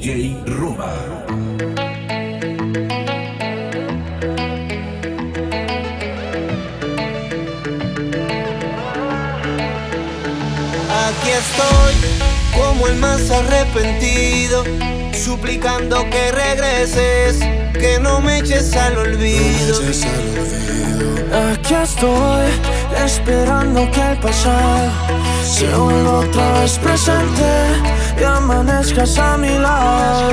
DJ Roba. Aquí estoy, como el más arrepentido, suplicando que regreses, que no me eches al olvido. Aquí estoy, esperando que el pasado se vuelva otra vez presente y amanezcas a mi lado.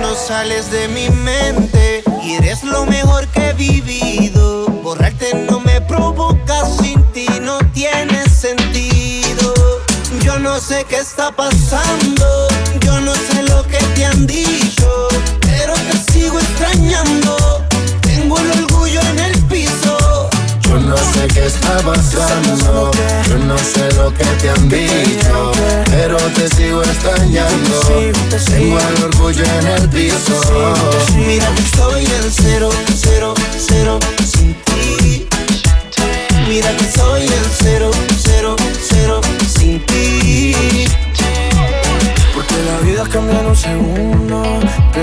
No sales de mi mente y eres lo mejor que he vivido. Borrarte no me provoca, sin ti no tiene sentido. Yo no sé qué está pasando, yo no sé lo que te han dicho, pero te sigo extrañando. Yo no sé qué está pasando, yo no sé lo que te han dicho, pero te sigo extrañando. Tengo el orgullo en el piso. Mira que estoy en cero, cero, cero sin ti. Mira que soy en cero, cero, cero sin ti. Porque la vida cambia en un segundo,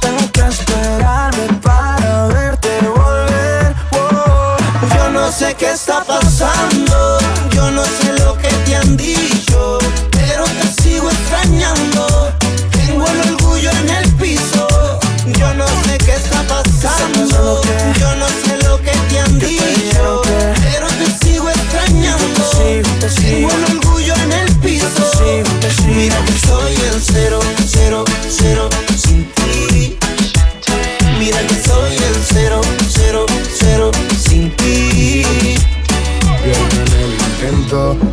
Tengo que esperarme para verte volver? Oh. Yo no sé qué está pasando, yo no sé lo que te han dicho, pero te sigo extrañando. Tengo el orgullo en el piso. Yo no sé qué está pasando, yo no sé lo que te han dicho, pero te sigo extrañando. Tengo el orgullo en el piso. Mira que cero, cero, cero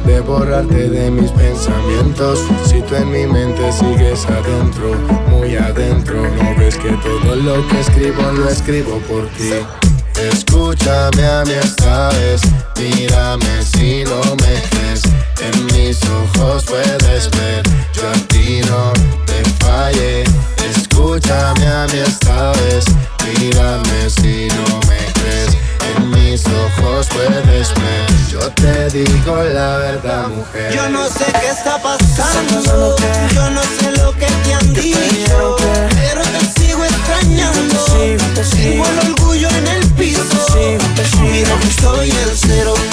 de borrarte de mis pensamientos. Si tú en mi mente sigues adentro, muy adentro, no ves que todo lo que escribo lo escribo por ti. Escúchame a mí esta vez, mírame si no me crees. En mis ojos puedes ver, yo a ti no te fallé. Escúchame a mí esta vez, mírame si no me crees. En mis ojos puedes ver, yo te digo la verdad, mujer. Yo no sé qué está pasando, yo no sé lo que te han dicho, pero te sigo extrañando. Tengo el orgullo en el piso. Mira que estoy en cero, cero, cero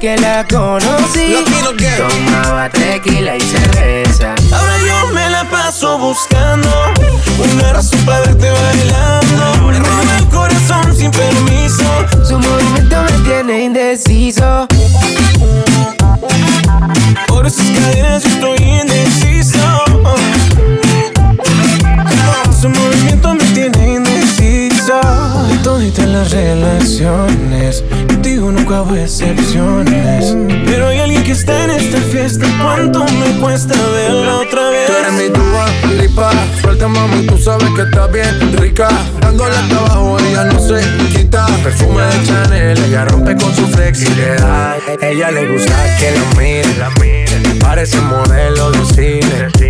que la conocí, tomaba tequila y cerveza. Ahora yo me la paso buscando una razón para verte bailando. Me roba el corazón sin permiso. Su movimiento me tiene indeciso. Por esas cadenas yo estoy indeciso. Su movimiento me tiene indeciso. Relaciones, contigo nunca hago excepciones. Pero hay alguien que está en esta fiesta. ¿Cuánto me cuesta verla otra vez? Tú eres mi lipa. Suelta mami, tú sabes que estás bien rica. Dándole hasta abajo, ella no se quita. Perfume de Chanel, ella rompe con su flexibilidad Ella le gusta que la mire. Parece modelo de cine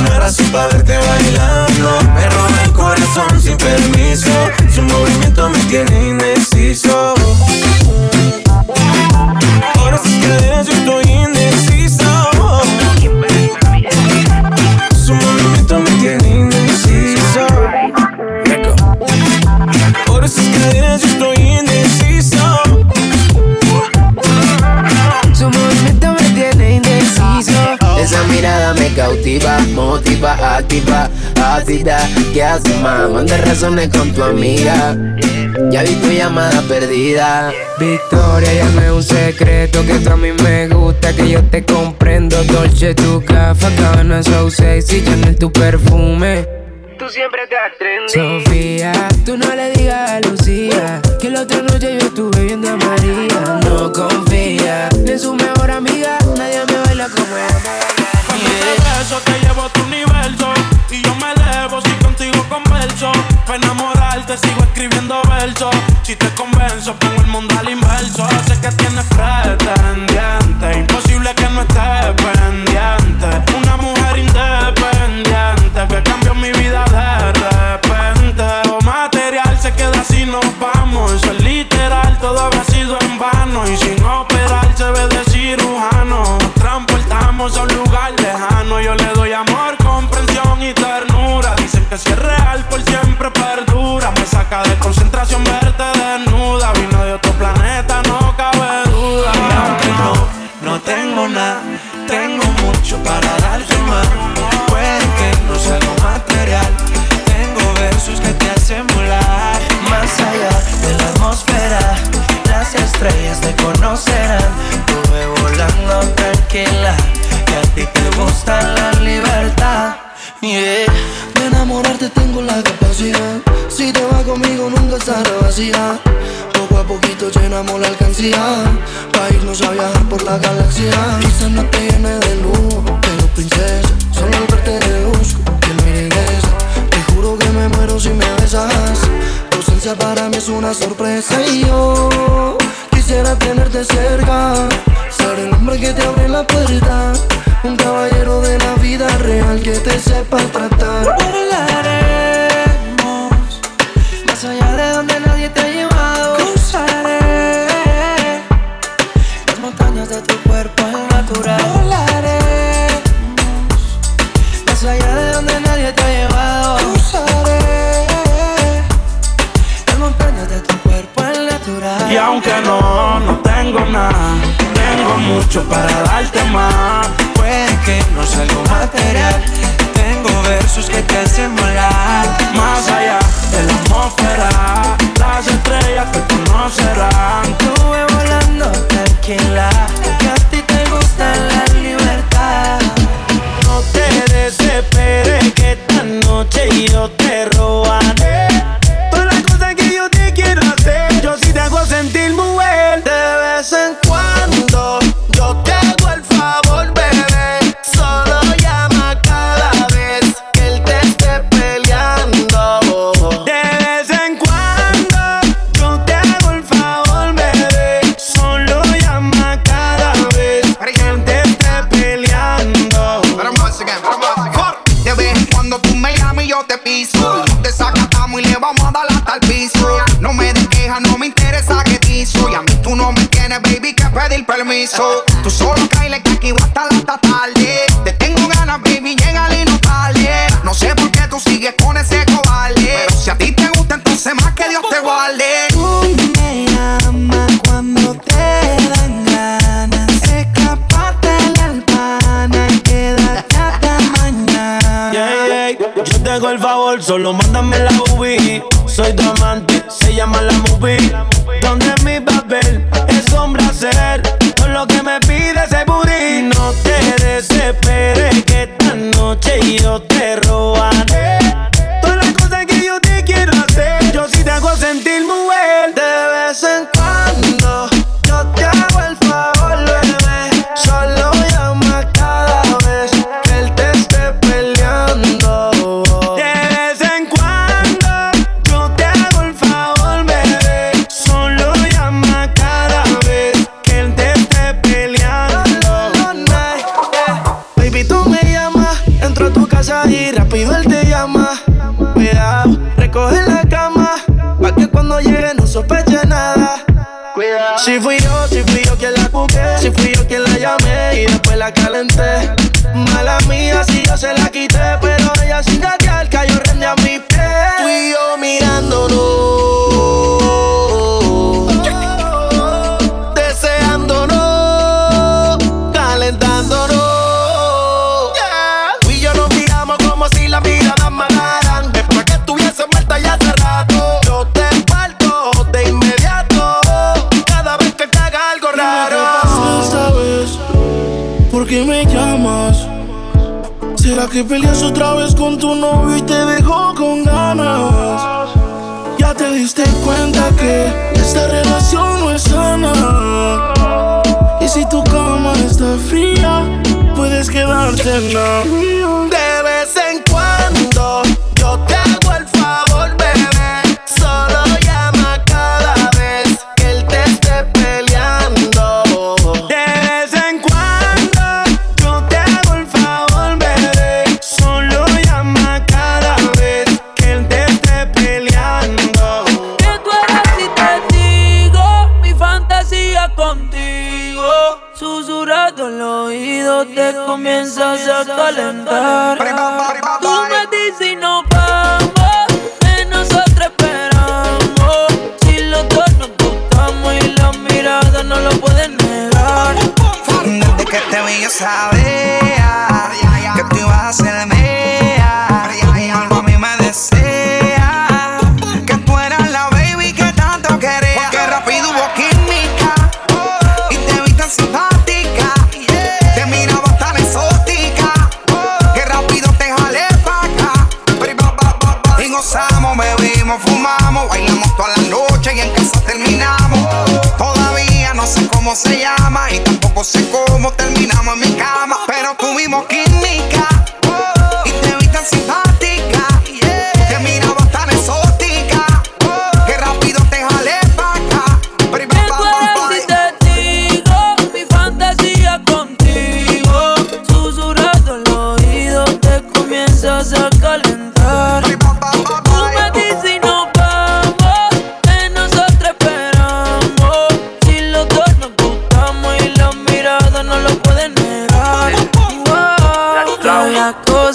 una razón para verte bailando. Me roba el corazón sin permiso, su movimiento me tiene indeciso. Por esas cadenas me cautiva, motiva, activa, ácida. ¿Qué haces, más? Manda razones con tu amiga. Ya vi tu llamada perdida. Victoria, ya no es un secreto que a mí me gusta, que yo te comprendo. Dolce, tu café, cabana, so sexy, Chanel, tu perfume. Tú siempre te atrendes. Sofía, tú no le digas a Lucía que la otra noche yo estuve viendo a María. No confía en su mejor amiga, enamorarte, sigo escribiendo versos. Si te convenzo, pongo el mundo al inverso. Sé que tienes pretendiente. Imposible que no estés pendiente. Una mujer independiente que cambió mi vida de repente. Lo material se queda así, nos vamos. Eso es literal, todo habrá sido en vano. Y sin nunca estará vacía. Poco a poquito llenamos la alcancía. Pa' irnos a viajar por la galaxia. Quizás no te llene de luz, pero princesa, solo al verte deduzco que no regresa. Te juro que me muero si me besas. Tu ausencia para mí es una sorpresa y yo quisiera tenerte cerca. Ser el hombre que te abre la puerta. Un caballero de la vida real que te sepa tratar. Volaremos más allá de donde nadie te ha llevado. Cruzaré las montañas de tu cuerpo al natural. Volaremos más allá de donde nadie te ha llevado. Cruzaré las montañas de tu cuerpo al natural. Y aunque no, no tengo nada, tengo mucho para darte más. Puede que no sea algo material. Tengo versos que te hacen volar. Más allá de la atmósfera, las estrellas te conocerán. Estuve volando tranquila. Que a ti te gusta la libertad. No te desesperes que esta noche yo te robaré. Solo mándame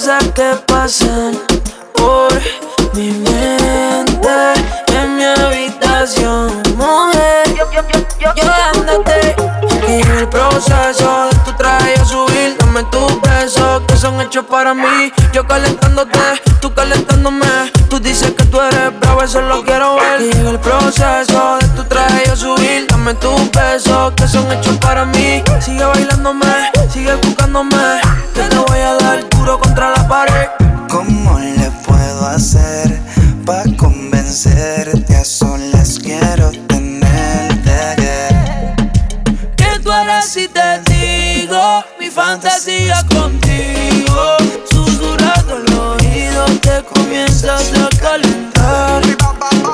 cosas que pasan por mi mente en mi habitación, mujer. Yo andate y el proceso de tu traje a subir, dame tus besos que son hechos para mí. Yo calentándote, tú calentándome. Tú dices que tú eres bravo, eso lo quiero ver. Y el proceso de tu traje a subir, dame tus besos que son hechos para mí. Sigue bailándome calentar.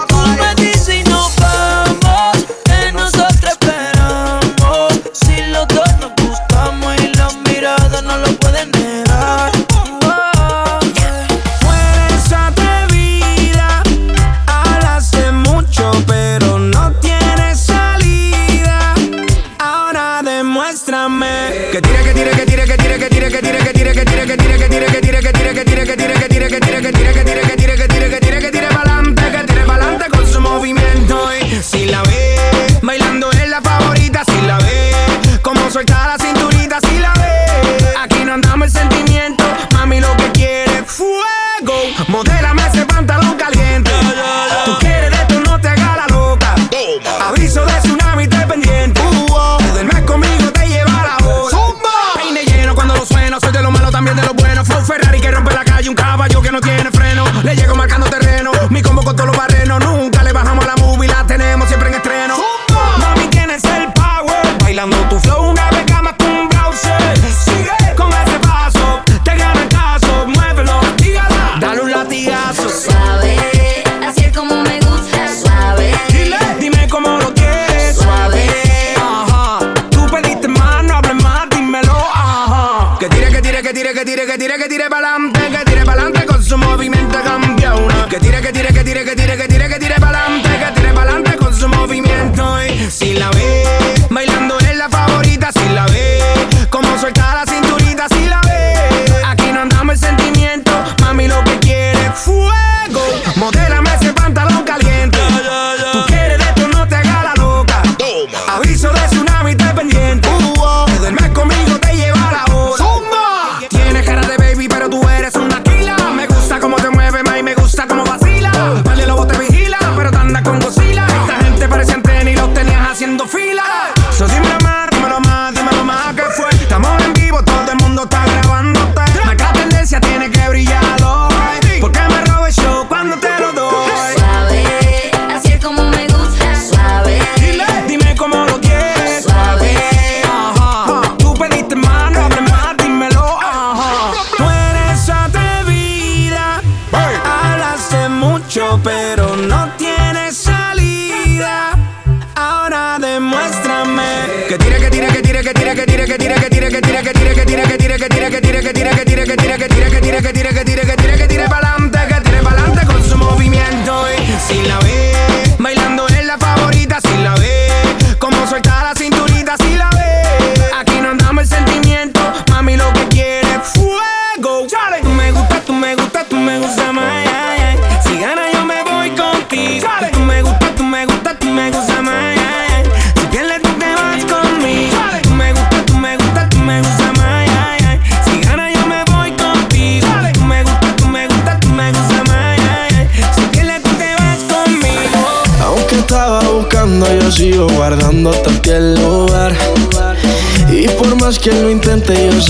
Tú me y vamos, que nosotros esperamos. Si los dos nos gustamos y las miradas no lo pueden negar. Oh, yeah. Pues atrevida, hablas de mucho, pero no tienes salida. Ahora demuéstrame que tira, que tira, que tira, que tira, que tira, que tira, que tira, que tira, que tira, que tira, que tira, que tira, que tira, que tira, que tira, que tira, que tira.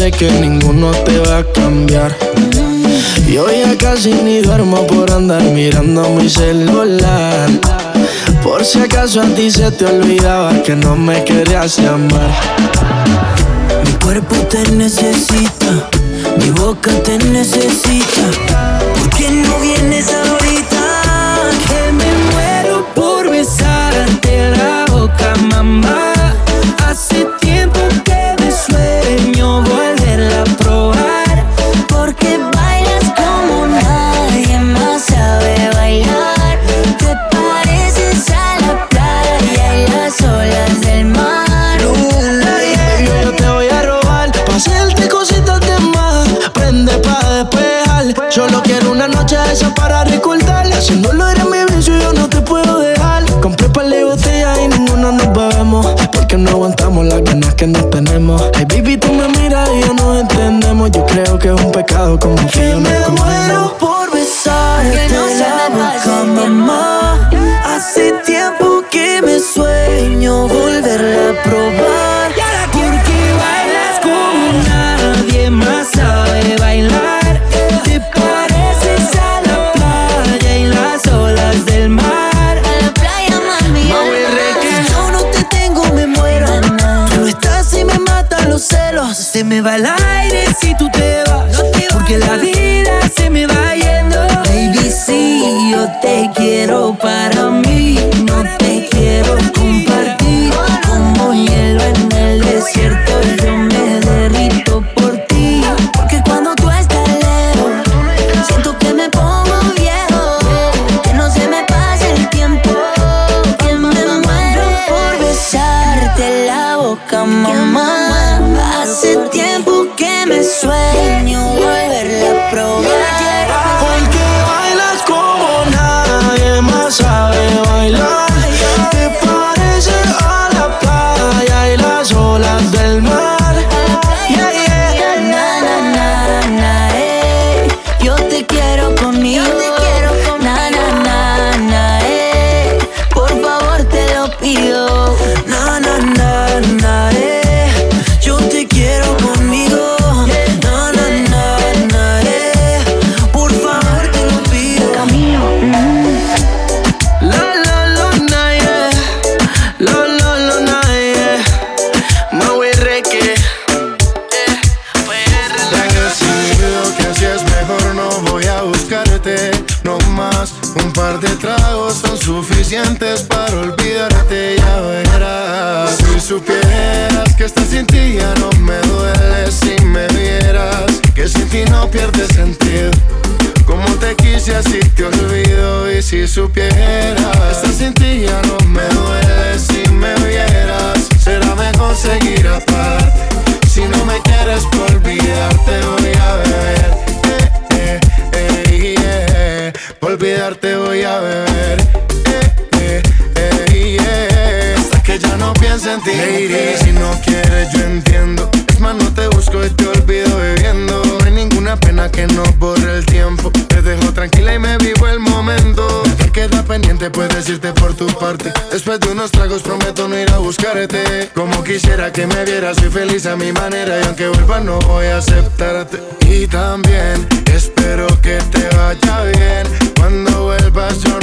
sé que ninguno te va a cambiar. Yo ya casi ni duermo por andar mirando mi celular. Por si acaso a ti se te olvidaba que no me querías llamar. Mi cuerpo te necesita, mi boca te necesita. ¿Por qué no vienes ahorita? Que me muero por besarte la boca, mamá. Solo quiero una noche de esa para recordarla. Si no lo eres mi vicio, yo no te puedo dejar. Compré par de botellas y ninguna nos bebemos. Porque no aguantamos las ganas que nos tenemos. Ay, baby, tú me miras y ya nos entendemos. Yo creo que es un pecado como que, que yo me no muero por besarte que no se la mamá. Hace tiempo que me sueño volverla a probar. me va el aire si tú te vas. Porque la vida se me va yendo. Baby, sí, yo te quiero para mí. No te quiero compartir. Como hielo en el desierto, yo me derrito por ti. Porque cuando tú estás lejos, siento que me pongo viejo. Que no se me pase el tiempo. Que me muero por besarte la boca, mamá. Hace tiempo que me suena. Como quisiera que me vieras, soy feliz a mi manera. Y aunque vuelvas no voy a aceptarte. Y también espero que te vaya bien. Cuando vuelvas yo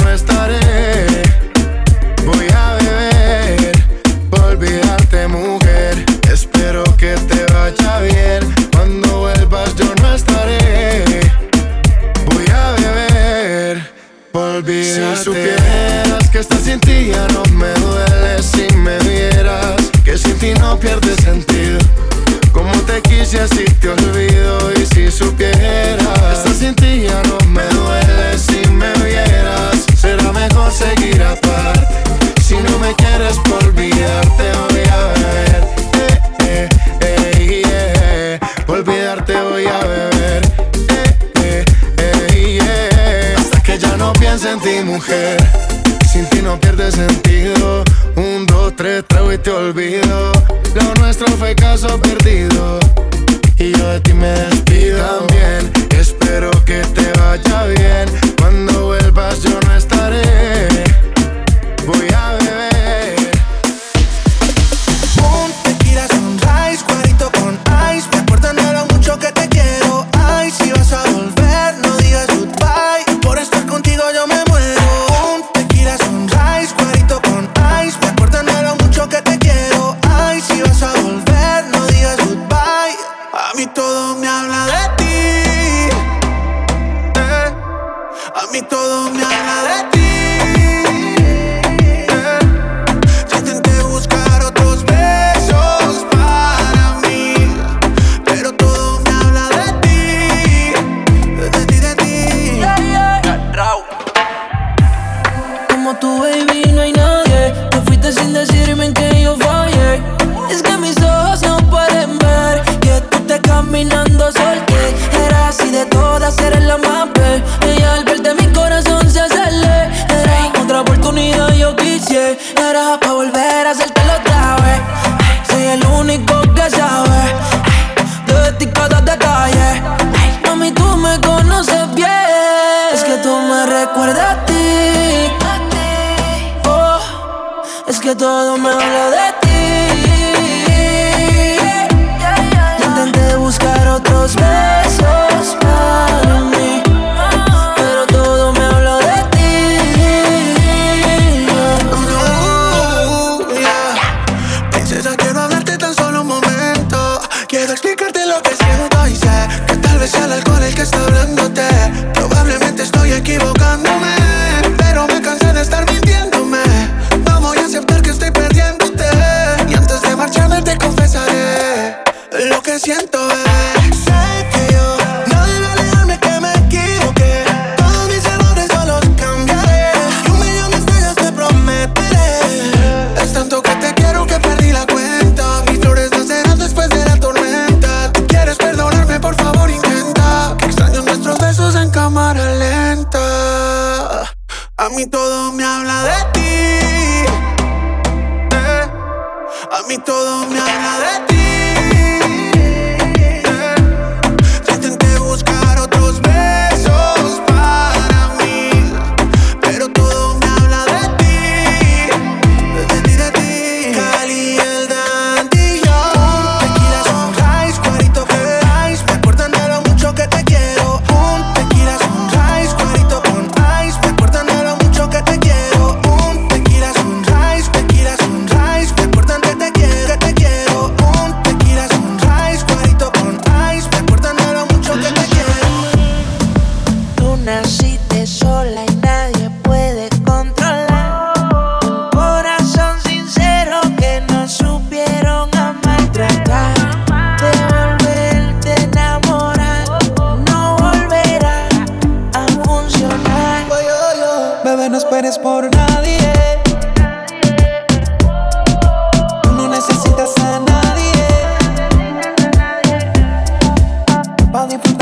Pa'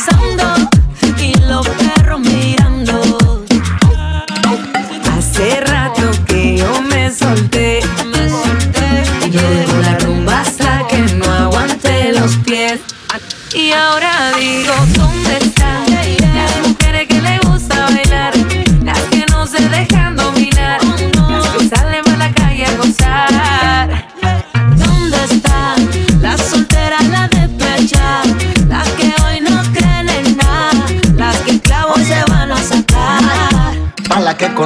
pensando y los perros mirando.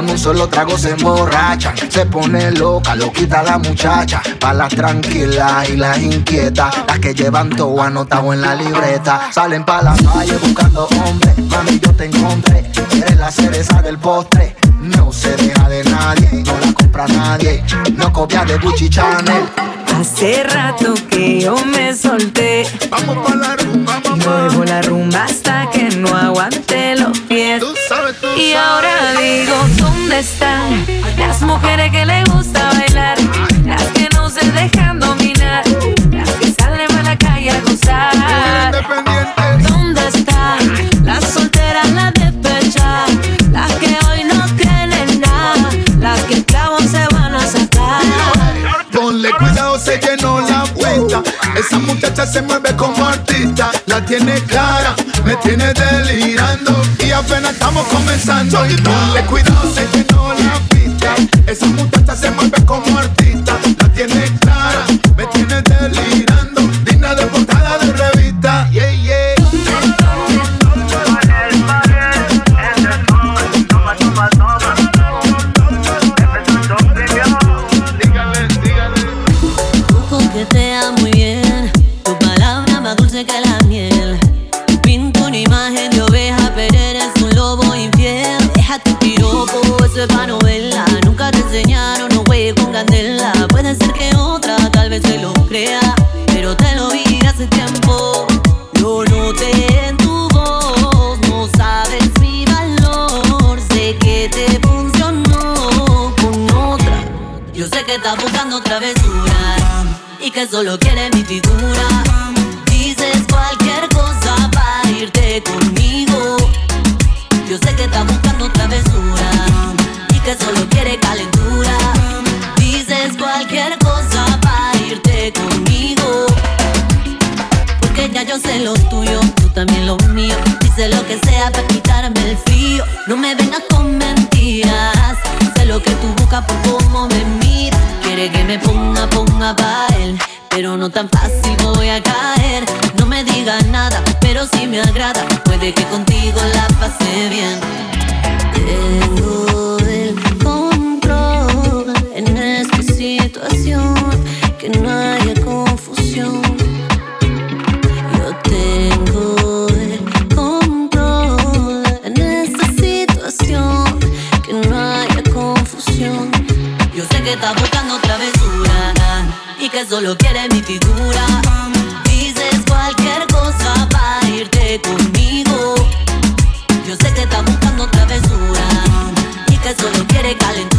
Con un solo trago se emborrachan. Se pone loca, lo quita la muchacha. Pa' las tranquilas y las inquietas. Las que llevan todo anotado en la libreta. Salen pa' la calle buscando hombres. Mami, yo te encontré. Eres la cereza del postre. No se deja de nadie, no la compra nadie. No copia de Gucci Chanel. Hace rato que yo me solté. Vamos pa' la rumba, mamá. Muevo la rumba hasta que no aguante los pies. Tú sabes, tú Y sabes. ahora digo, ¿dónde están las mujeres que le gusta bailar? Las que no se dejan dominar. Las que salen a la calle a gozar. ¿Dónde están las solteras, las despechas? Las que hoy no creen en nada. Las que el clavo se van a sacar. Ponle cuidado, se llenó la vuelta. Esa muchacha se mueve como artista. La tiene clara, me tiene delirando. Apenas estamos comenzando. Y ponle cuidado, se llenó la pista. Esa muchacha se mueve como artista. Que solo quieres mi figura. Dices cualquier cosa para irte conmigo. Yo sé que estás buscando travesura y que solo quieres calentura. Dices cualquier cosa para irte conmigo. Porque ya yo sé lo tuyo, tú también lo mío. Dice lo que sea para quitarme el frío. No me vengas con mentiras. Sé lo que tú buscas por cómo me miras. Quiere que me ponga, ponga pa' él. Pero no tan fácil voy a caer. No me digas nada, pero si me agrada. Puede que contigo la pase bien. Solo quieres mi figura. Dices cualquier cosa para irte conmigo. Yo sé que estás buscando travesura y que solo quieres calentura.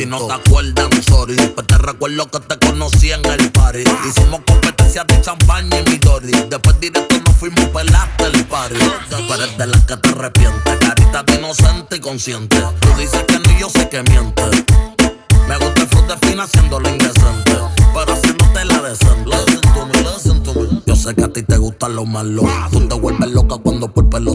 Si no te acuerdas, sorry. Después te recuerdo que te conocí en el party. Hicimos competencias de champaña y midori. Después directo nos fuimos pelarte el party. Ah, Tú eres de las que te arrepientes. Carita de inocente y consciente. Tú dices que no, y yo sé que miente. Me gusta el fruta fina haciéndolo indecente. Pero haciéndote la decente. Yo sé que a ti te gustan los malos. Tú te vuelves loca cuando por pelo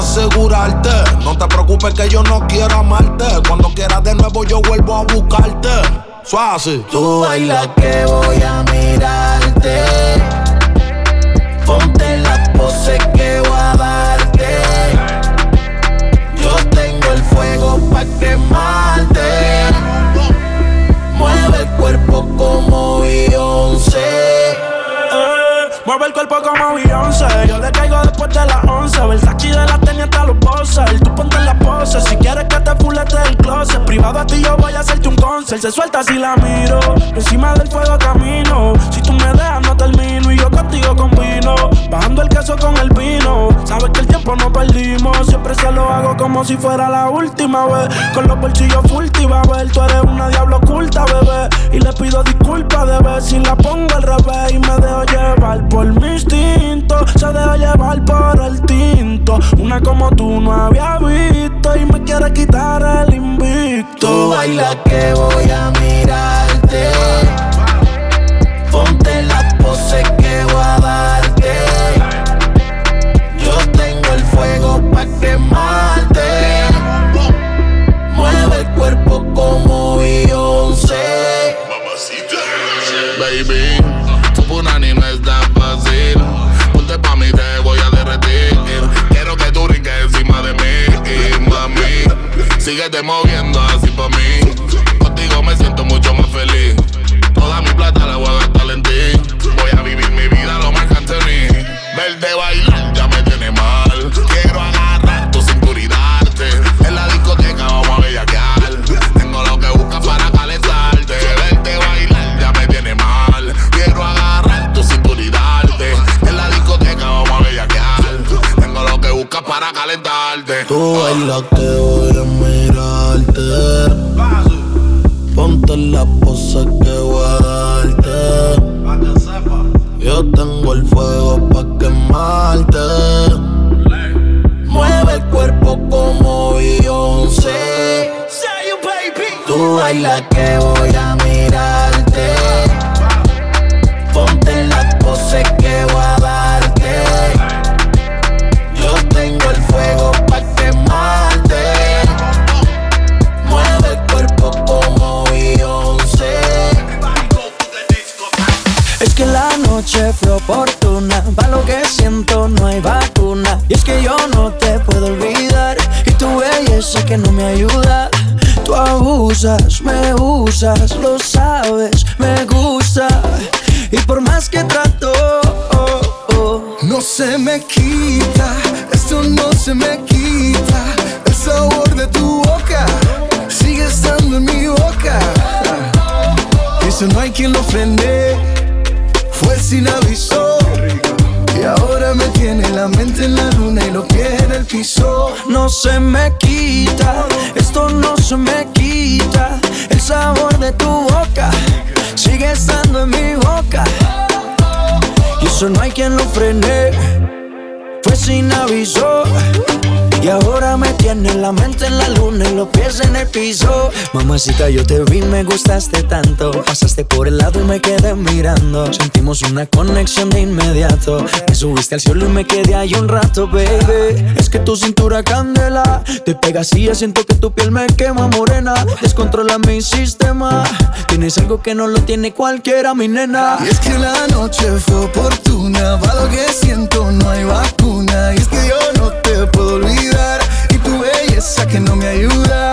asegurarte. No te preocupes que yo no quiero amarte. Cuando quieras de nuevo, yo vuelvo a buscarte. Suave. Tú bailas que voy a mirarte. Ponte las poses que voy a darte. Yo tengo el fuego pa' quemarte. Mueve el cuerpo como Beyoncé. Eh, mueve el cuerpo como Beyoncé. Yo le caigo después de las once, 11. Versace de la tenía hasta los bosses. Tú ponte la pose. Si quieres que te fulete del closet. Privado a ti yo voy a hacerte un concert. Se suelta si la miro. Encima del fuego camino. Si tú me dejas no termino. Y yo contigo combino. Bajando el queso con el vino. Sabes que el tiempo no perdimos. Siempre se lo hago como si fuera la última vez. Con los bolsillos full te a ver. Tú eres una diablo oculta, bebé. Y le pido disculpas de vez. Si la pongo al revés. Y me dejo llevar por mis tíos por el tinto. Una como tú no había visto y me quiere quitar el invicto. Tú baila que voy a I bailas que voy usas, me usas, los quien lo frene. Mamacita, yo te vi, me gustaste tanto. Pasaste por el lado y me quedé mirando. Sentimos una conexión de inmediato. Me subiste al cielo y me quedé ahí un rato, baby. Es que tu cintura candela. Te pegas y siento que tu piel me quema morena. Descontrola mi sistema. Tienes algo que no lo tiene cualquiera, mi nena. Y es que la noche fue oportuna. Va lo que siento, no hay vacuna. Y es que yo no te puedo olvidar. Y tu belleza que no me ayuda.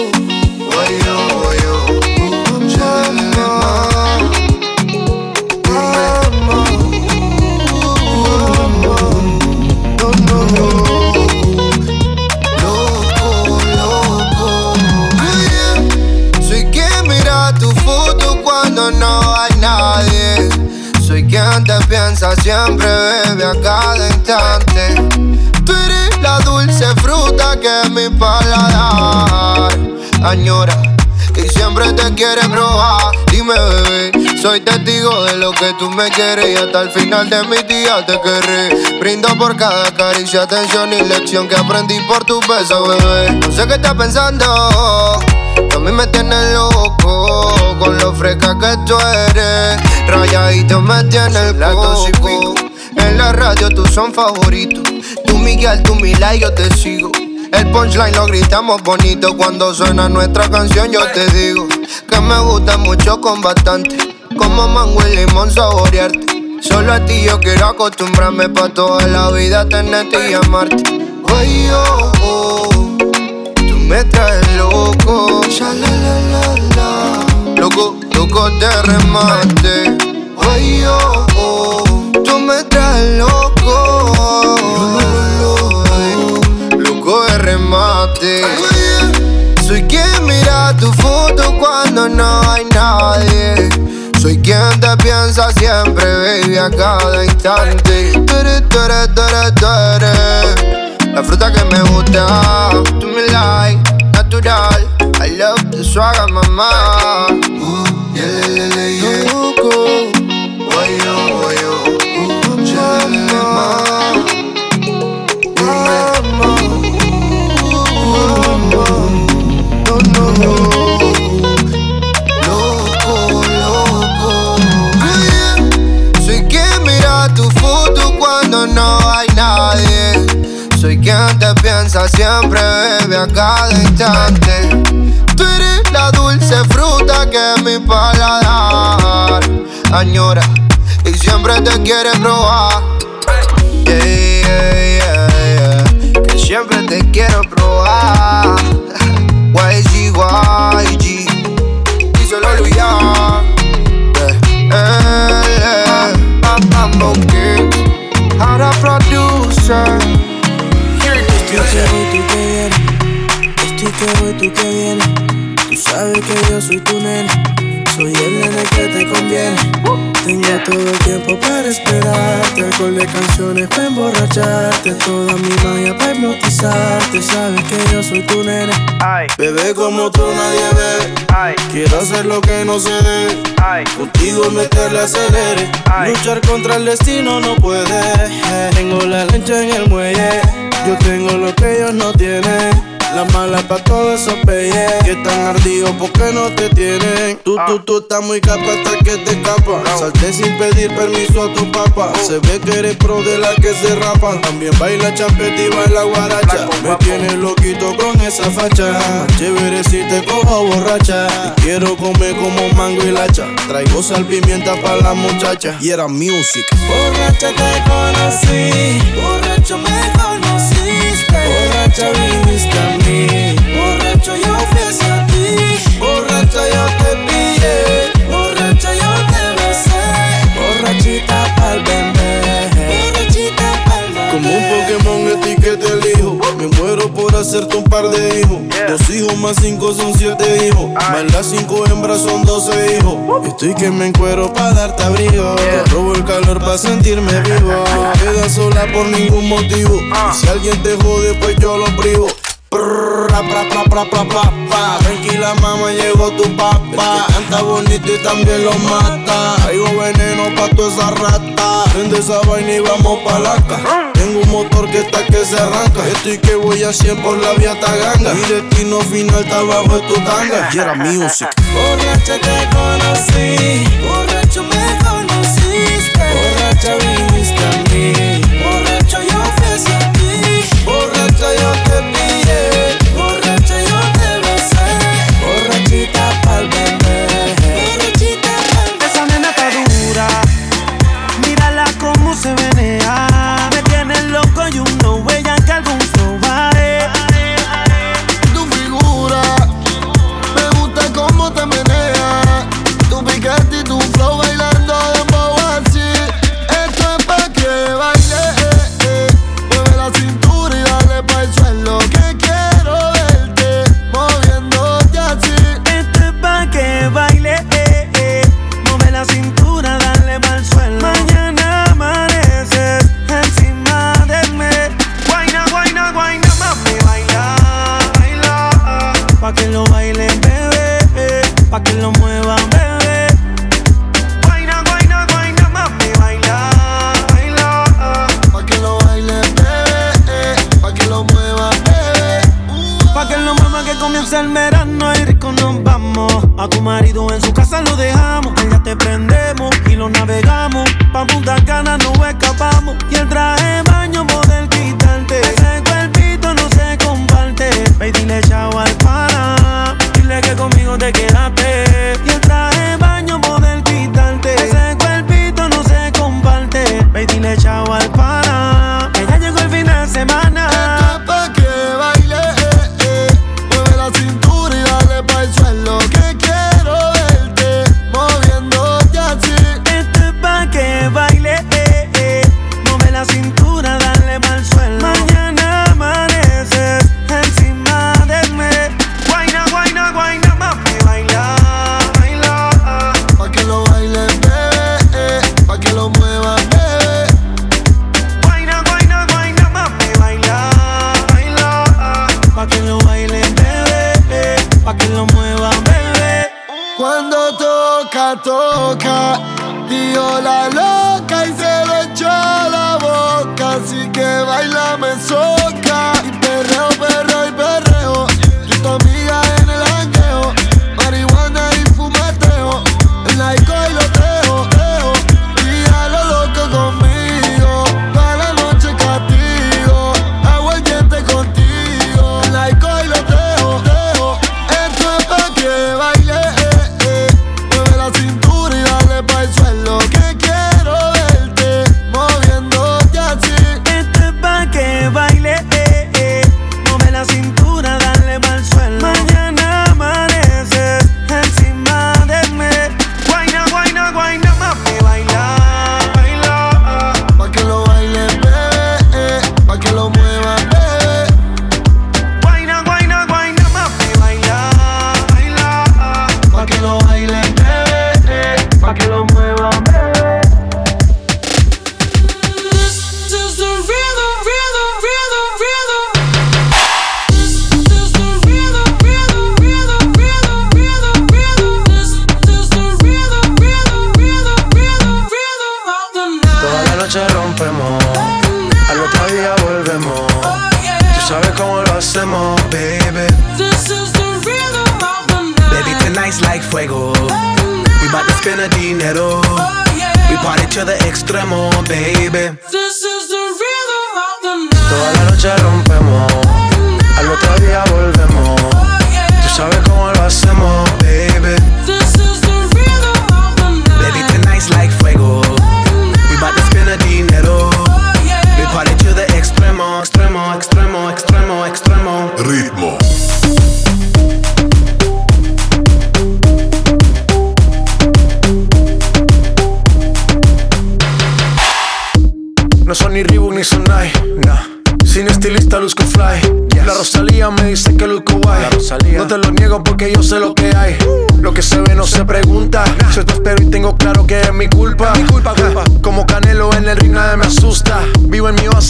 Siempre, bebe a cada instante. Tú eres la dulce fruta que mi paladar añora. Y siempre te quiere probar. Dime, bebé, soy testigo de lo que tú me quieres. Y hasta el final de mi día te querré. Brindo por cada caricia, atención y lección que aprendí por tu beso, bebé. No sé qué estás pensando. Mí me tienes loco con lo fresca que tú eres. Rayadito me tiene el coco. En la radio tú son favoritos. Tú Miguel, tú Mila y yo te sigo. El punchline lo gritamos bonito cuando suena nuestra canción. Yo te digo que me gusta mucho con bastante. Como mango y limón saborearte. Solo a ti yo quiero acostumbrarme pa' toda la vida tenerte y amarte. Oye, oh, oh, tú me traes loco. La. Loco, loco de remate. Oye, oh, oh, tú me traes loco. Loco de remate. Soy quien mira tu foto cuando no hay nadie. Soy quien te piensa siempre, baby, a cada instante. Tú eres, tú eres, tú eres, tú eres La fruta que me gusta. Tú me like, natural. I love the swagger, mamá. yeah, yeah, yeah, yeah. Loco. Why yo, why yo. Loco, loco. Soy quien mira tu foto cuando no hay nadie. Soy quien te piensa siempre, bebe instante. Tú eres la dulce fruta que mi paladar añora y siempre te quiere probar. Yeah, yeah, yeah. Que siempre te quiero probar. YG, YG. Díselo Luis ya. Eh. Mambo Kings. Ahora producer. Estoy que voy, Estoy que voy, tú que vienes. Tú sabes que yo soy tu nene. Soy el nene que te conviene. Tengo todo el tiempo para esperarte. Alcohol de canciones para emborracharte. Toda mi magia para hipnotizarte. Sabes que yo soy tu nene. Bebé como tú nadie ve. Quiero hacer lo que no se debe. Contigo meterle acelere. Luchar contra el destino no puede. Tengo la lancha en el muelle. Yo tengo lo que ellos no tienen. La mala pa' todos esos peyes que están ardidos porque no te tienen. Tú, tú, tú estás muy capa hasta que te escapa. Salté sin pedir permiso a tu papá. Se ve que eres pro de la que se rapan. También baila champeta y baila guaracha. Me tienes loquito con esa facha. Chévere si te cojo borracha. Y quiero comer como mango y lacha. Traigo sal pimienta para la muchacha. Y era music. Borracha te conocí, borracho me conociste. Borracho yo fui hacia ti. Borracha yo te pillé, borracha yo te besé. Borrachita Me muero por hacerte un par de hijos. Dos hijos más cinco son siete hijos. Más las cinco hembras son doce hijos. Estoy que me encuero para darte abrigo. Te robo el calor para sentirme vivo. No quedas sola por ningún motivo. Y si alguien te jode, pues yo lo privo. Tranquila mamá, llegó tu papá. Canta bonito y también lo mata. Traigo veneno pa' toda esa rata. Prende esa vaina y vamos pa' la ca. Tengo un motor que está que se arranca. Estoy que voy a 100 por la vía taganga. Mi destino final está abajo de tu tanga. Y era music Borracha te conocí, borracho me conociste.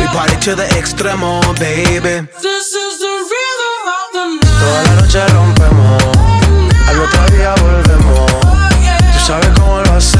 We party to the extremo, baby. This is the rhythm of the night. Toda la noche rompemos, al otro día volvemos. Oh, yeah. Tú sabes cómo lo hacemos.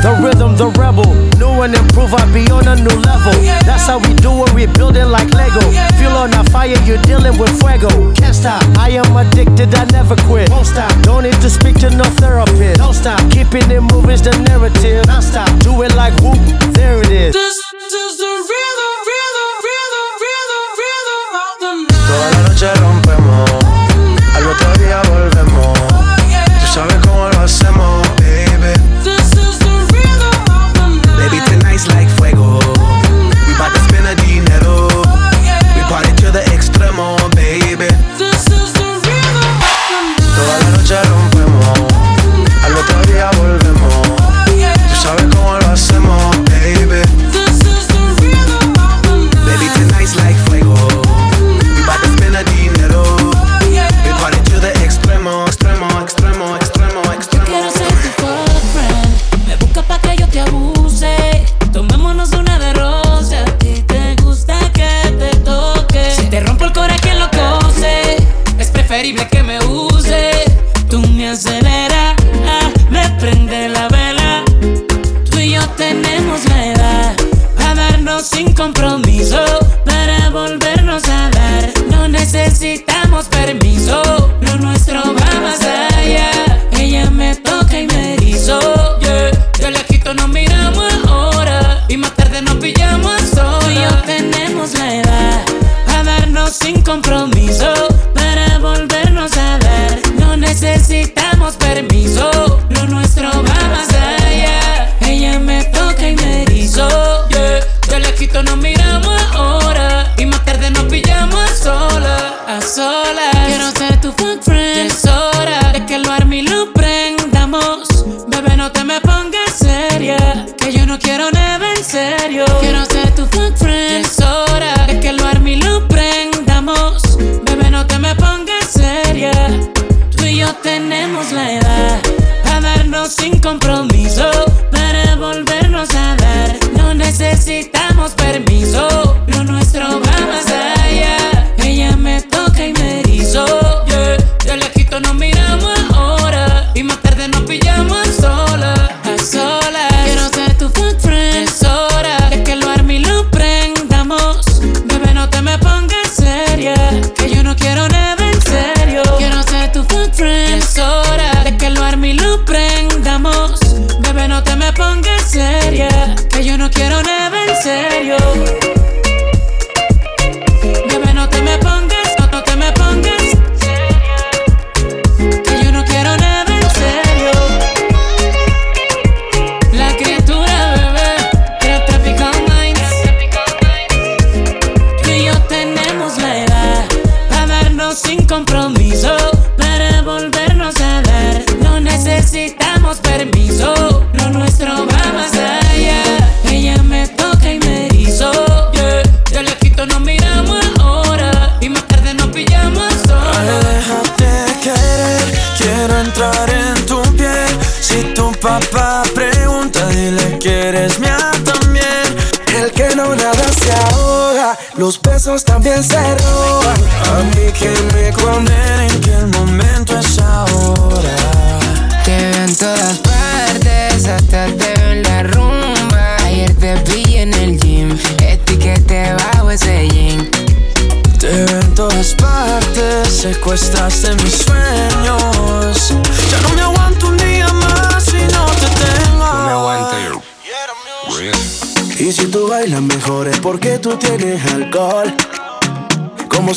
The rhythm, the rebel. New and improve, I be on a new level. That's how we do it, we build it like Lego. Fuel on a fire, you're dealing with fuego. Can't stop, I am addicted, I never quit. Won't stop, don't need to speak to no therapist. Don't stop, keeping it moving's the narrative. Non stop, do it like whoop, there it is. This, this is the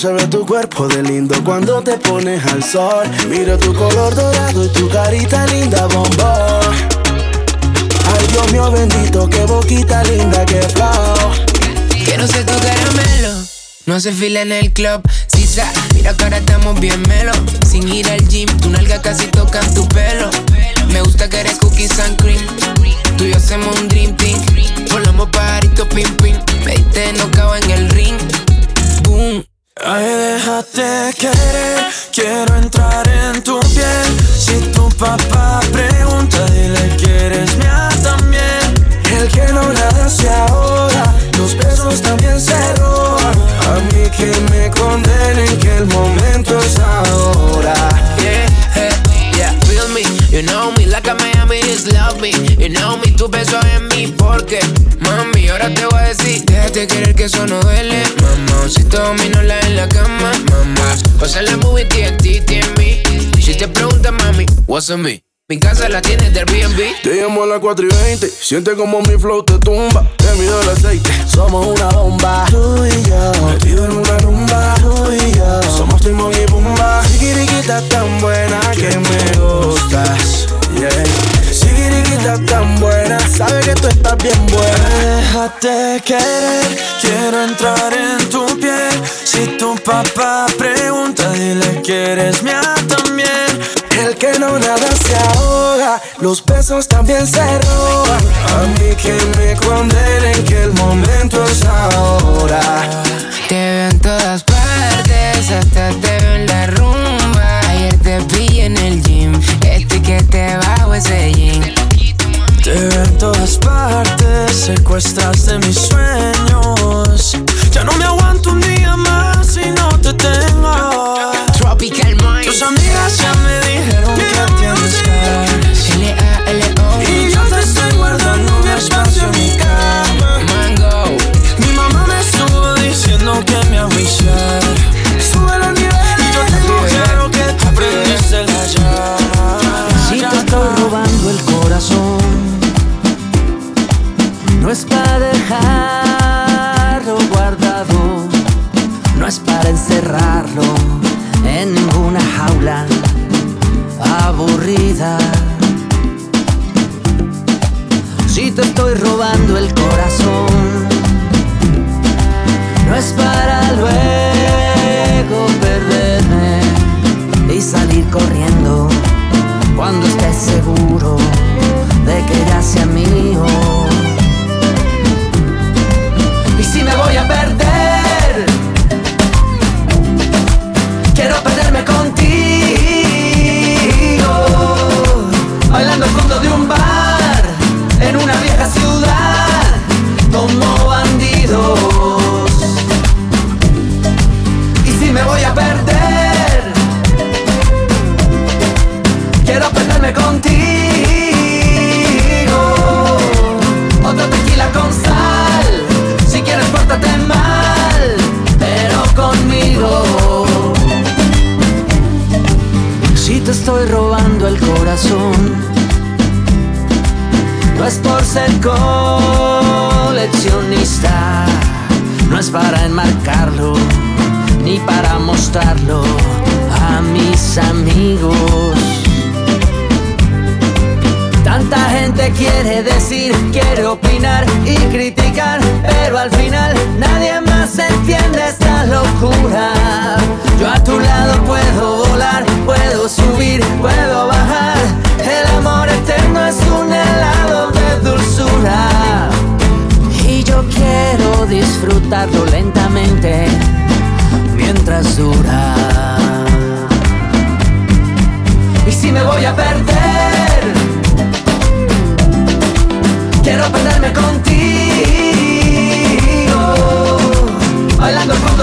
se tu cuerpo de lindo cuando te pones al sol. Mira tu color dorado y tu carita linda bombón. Ay Dios mío bendito, qué boquita linda, qué flow. Quiero ser tu caramelo. No se fila en el club, sisa. Mira que ahora estamos bien melo. Sin ir al gym, tu nalga casi tocan tu pelo. Me gusta que eres cookies and cream. Tú y yo hacemos un dream team. Volamos pajarito pim pim. Me diste nocao en el ring. Boom. Ay, déjate querer, quiero entrar en tu piel. Si tu papá pregunta, dile que eres mía también. El que no nada se ahoga, los besos también se roban. A mí que me condenen que el momento es ahora. Me. You know me like a Miami just love me. You know me, tu beso en mí porque, mami, ahora te voy a decir, déjate querer que eso no duele, mamá. Si te domino la en la cama, mamá. Pasa la movie TNT mí. Y si te preguntas, mami, what's on me? Mi casa la tienes del Airbnb. Te llamo a las 4 y 20. Siente como mi flow te tumba. Te mido el aceite. Somos una bomba. Tú y yo. Metido en una rumba. Tú y yo. Somos Timon y Pumba. Sigiriquita tan buena que me gustas. Yeah. Sigiriquita tan buena. Sabe que tú estás bien buena. Déjate querer, quiero entrar en tu piel. Si tu papá pregunta, dile que eres mía también. Que no nada se ahoga, los besos también se roban. A mí que me condenen que el momento es ahora. Te veo en todas partes, hasta te veo en la rumba. Ayer te vi en el gym, etiquete bajo ese jean. Te veo en todas partes, secuestraste mis sueños. Ya no me aguanto un día más si no te tengo. Tropical Mind. Tus amigas ya me dijeron Sube los niveles. Yo que. Si te estoy robando el corazón, no es para dejarlo guardado, no es para encerrarlo en ninguna jaula aburrida. Si te estoy robando el corazón, no es para luego perderme y salir corriendo cuando estés seguro de que ya sea mío. Y si me voy a perder, quiero perderme estoy robando el corazón, no es por ser coleccionista, no es para enmarcarlo, ni para mostrarlo a mis amigos. Tanta gente quiere decir, quiere opinar y criticar, pero al final nadie más entiende esta locura. Yo a tu lado puedo volar, puedo subir, puedo bajar. El amor eterno es un helado de dulzura. Y yo quiero disfrutarlo lentamente mientras dura. Y si me voy a perder quiero perderme contigo, bailando el fondo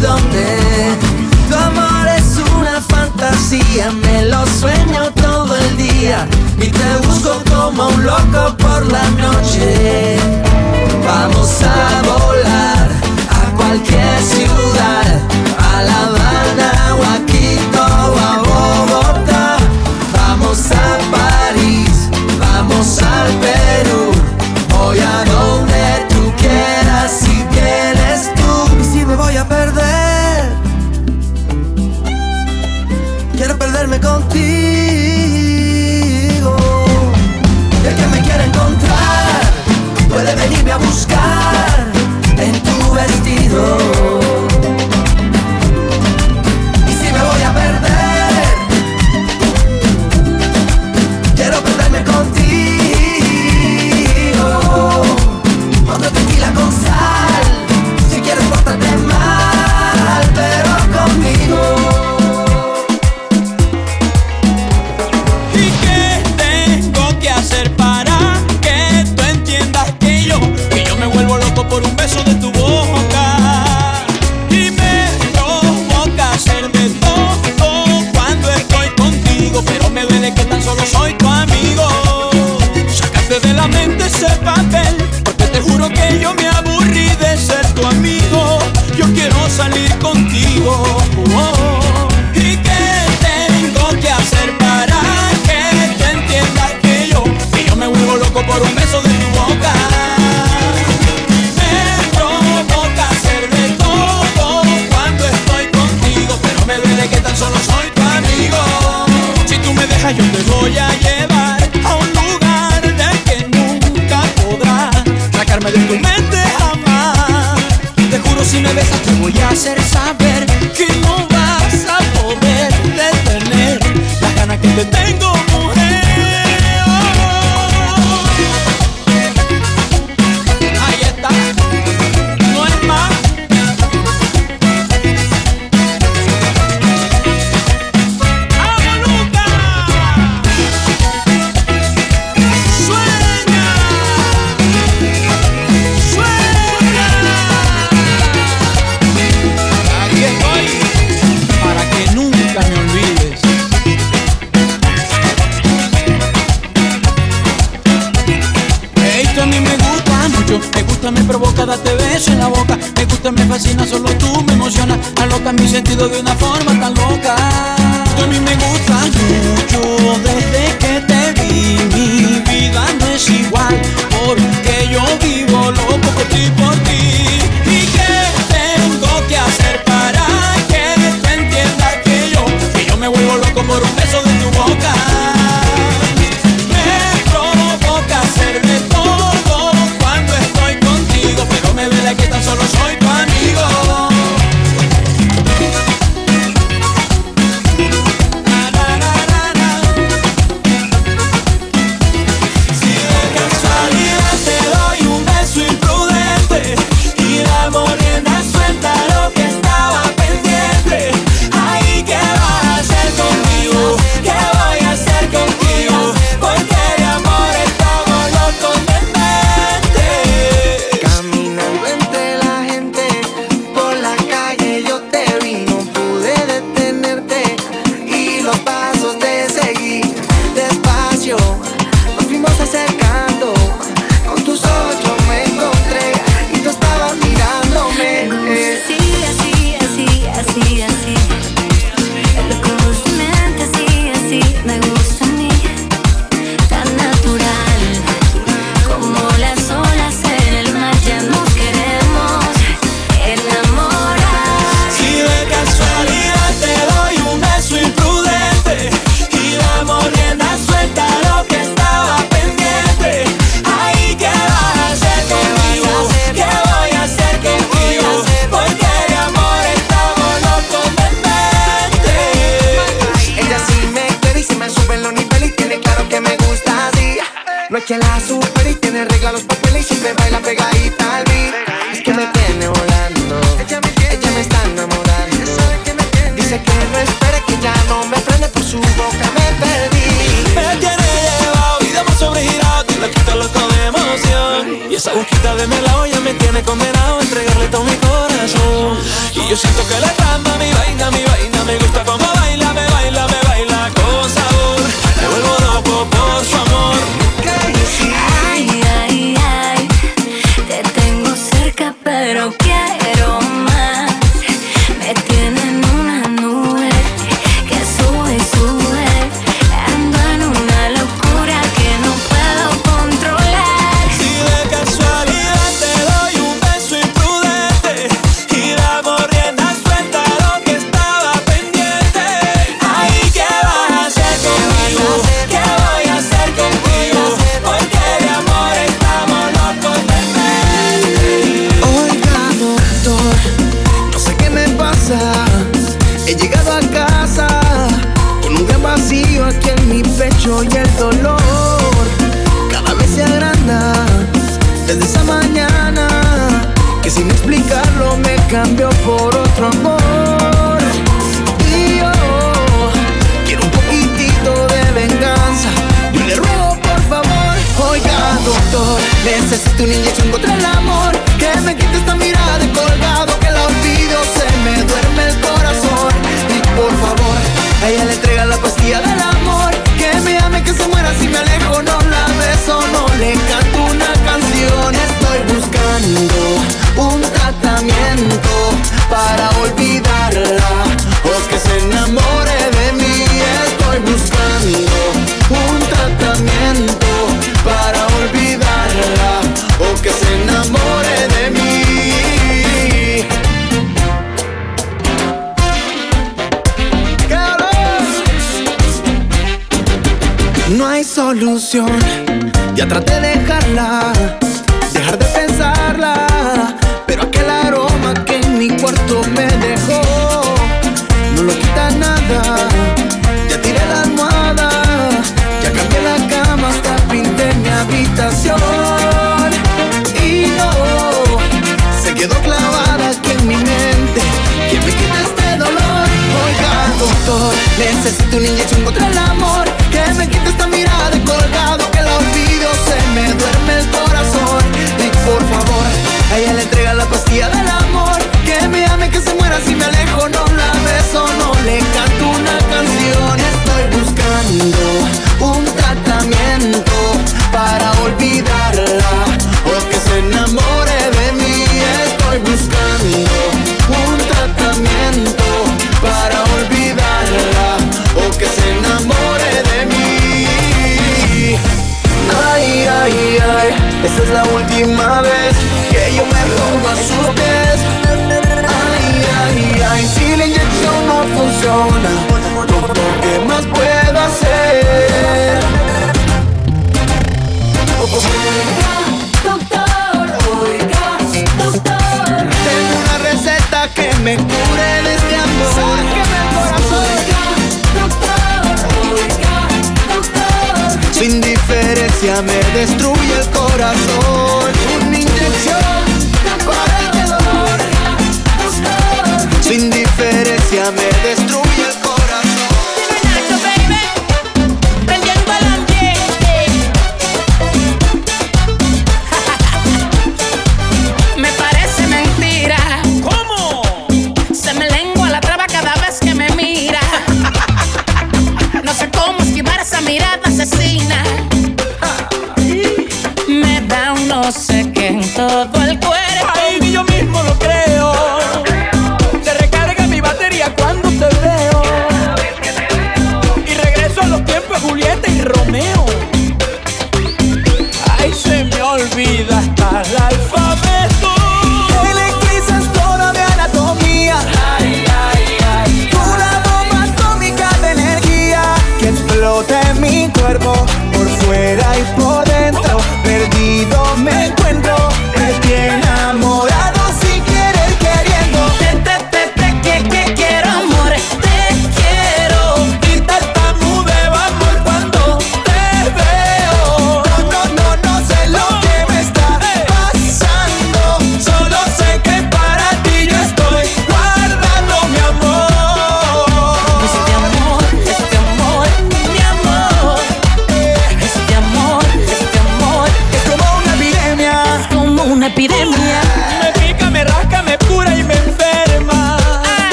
tu amor es una fantasía, me lo sueño todo el día y te busco como un loco por la noche. Vamos a volar a cualquier ciudad, a La Habana o a Quito o a Bogotá. Vamos a contigo. El que me quiere encontrar puede venirme a buscar.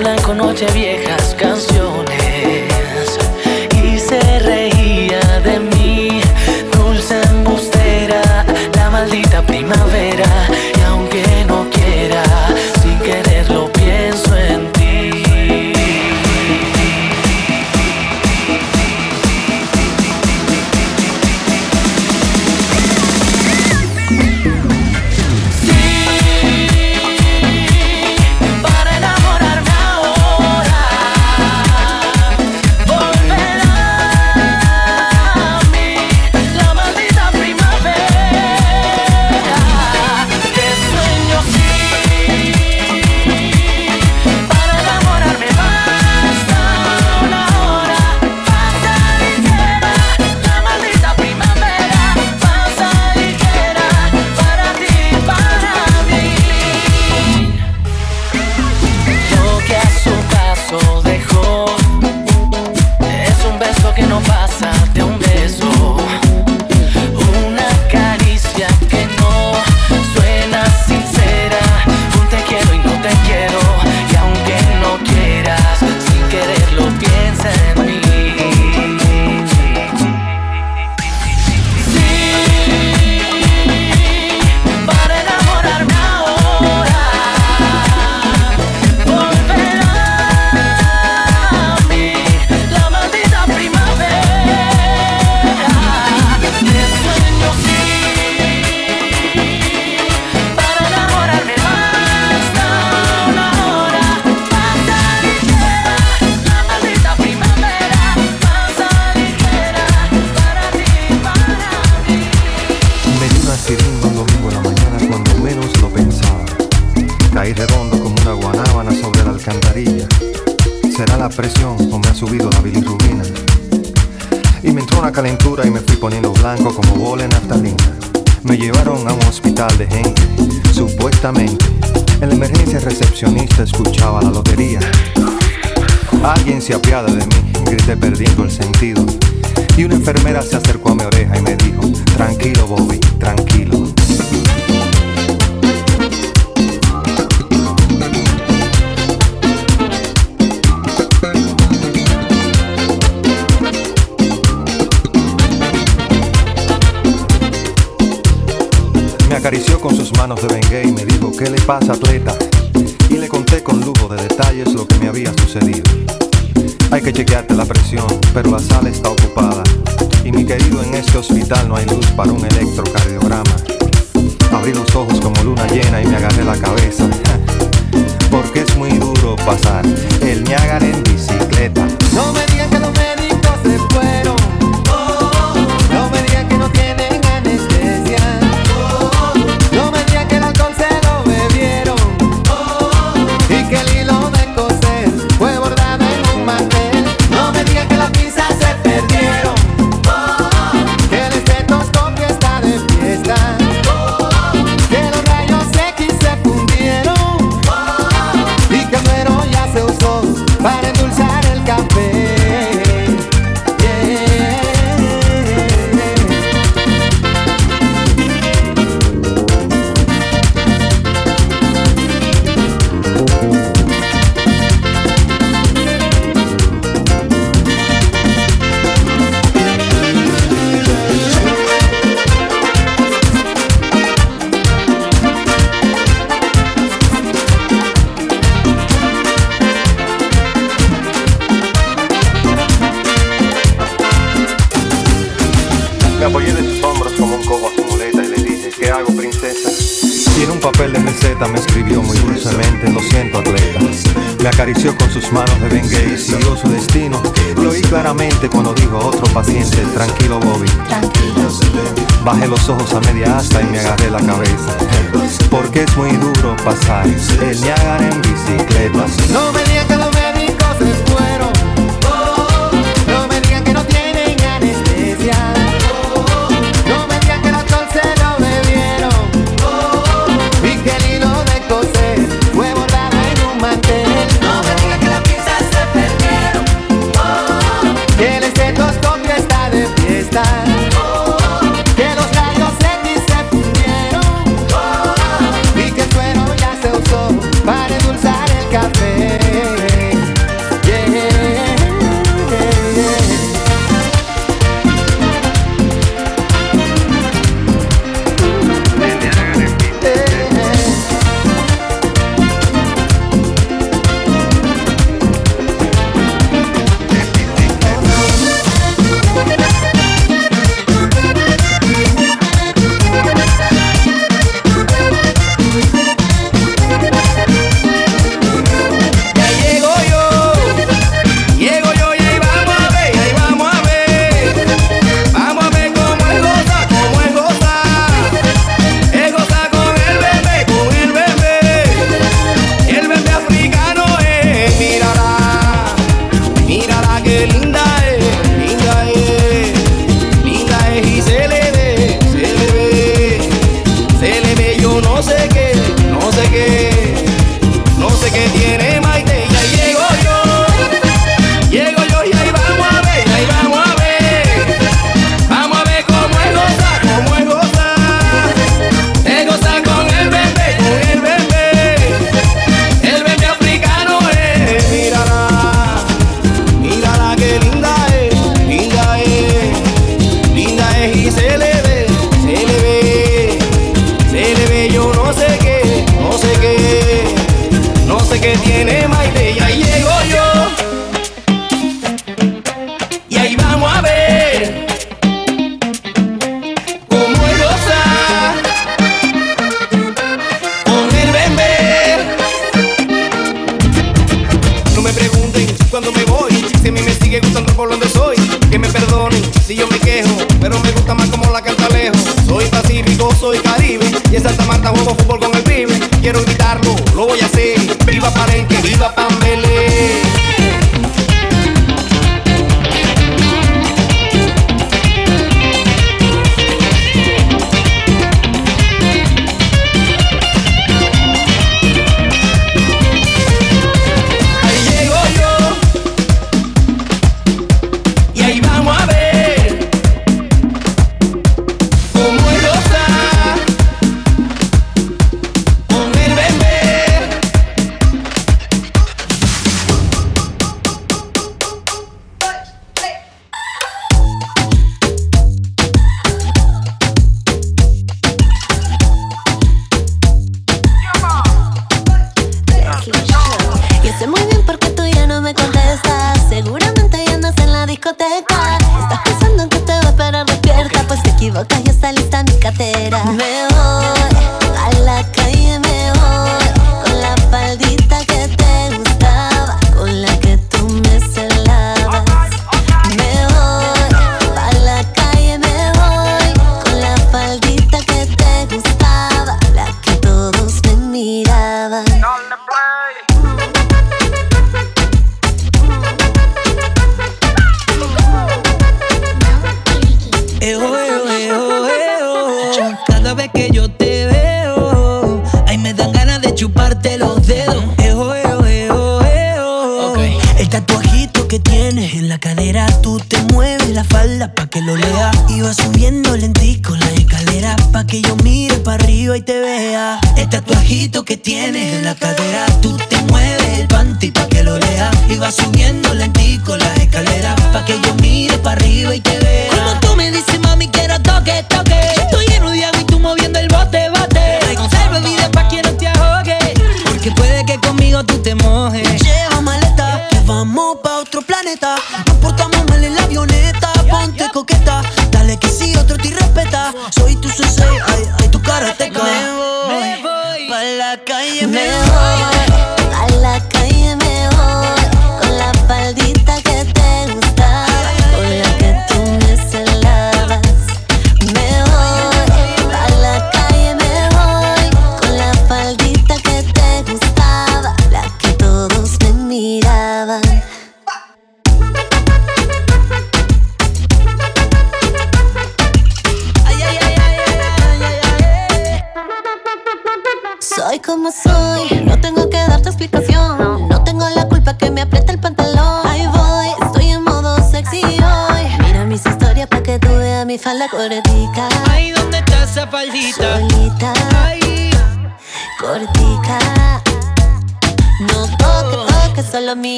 blanco, noche viejas, canciones.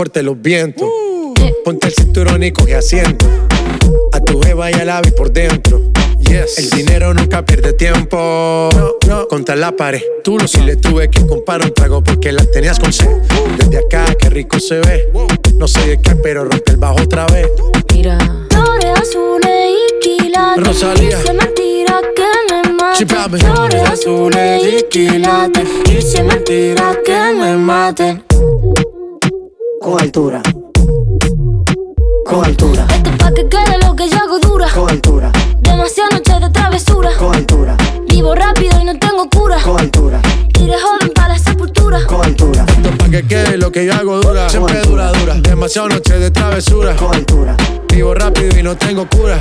fuerte los vientos. Ponte el cinturón y coge asiento. A tu jeva y al ave por dentro. Yes. El dinero nunca pierde tiempo. No, no. Contra la pared. Tú no si le tuve que comprar un trago porque la tenías con sed. Desde acá, qué rico se ve. No sé de qué, pero rompe el bajo otra vez. Mira. Flores azules y quilates. Rosalía. Dice mentira me mate. Flores azules y quilates. Dice mentira que me mate. que yo dura, siempre dura, dura. Demasiado noche de travesura. Vivo rápido y no tengo cura.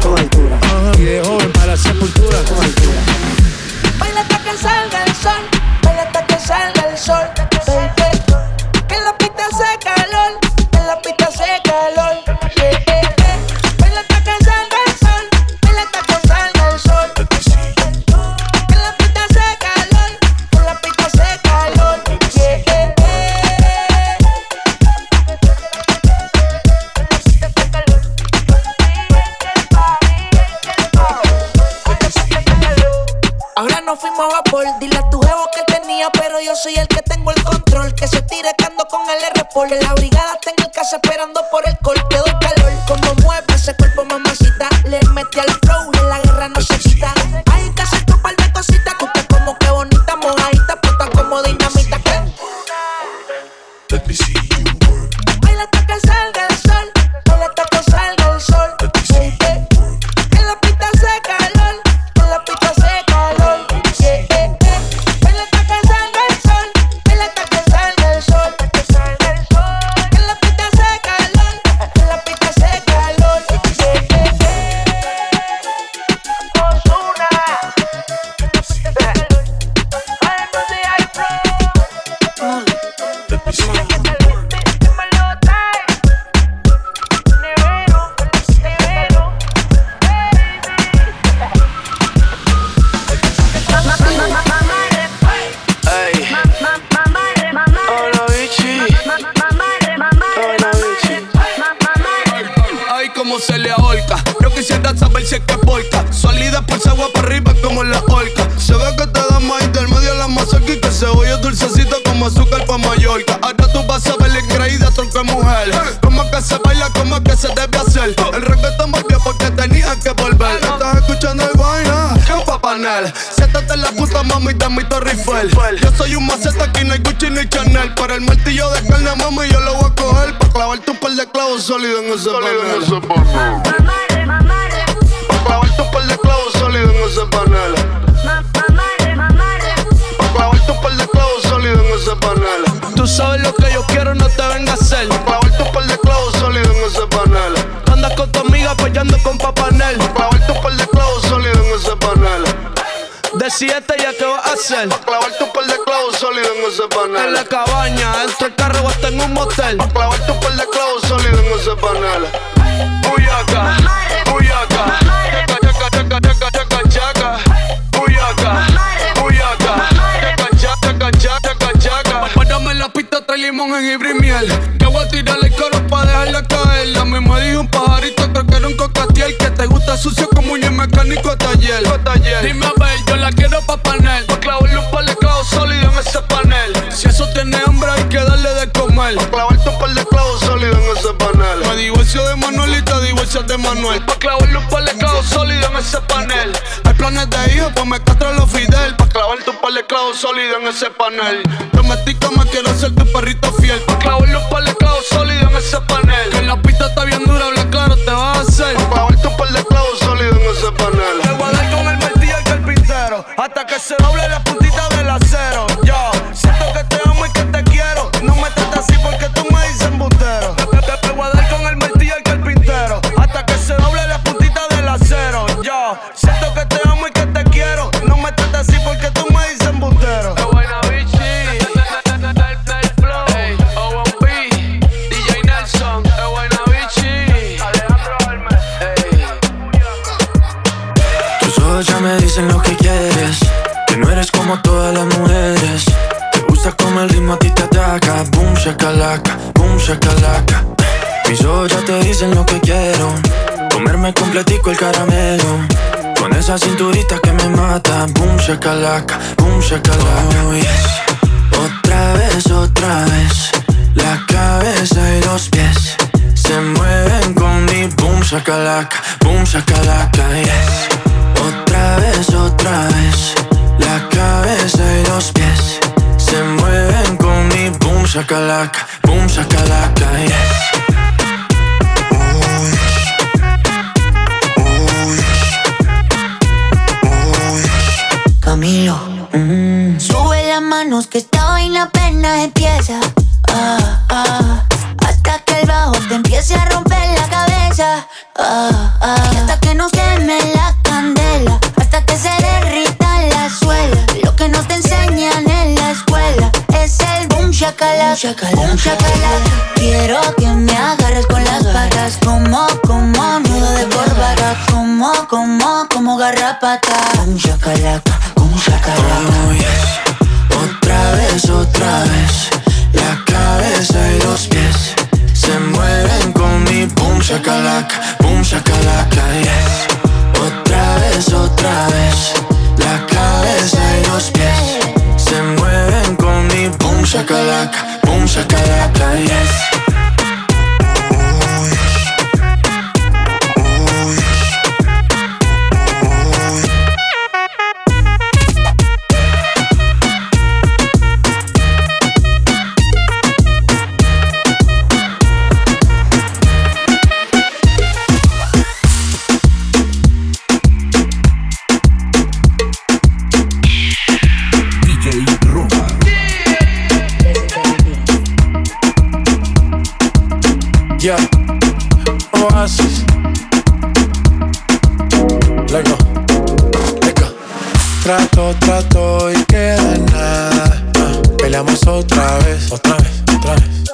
otra vez, otra vez, otra vez,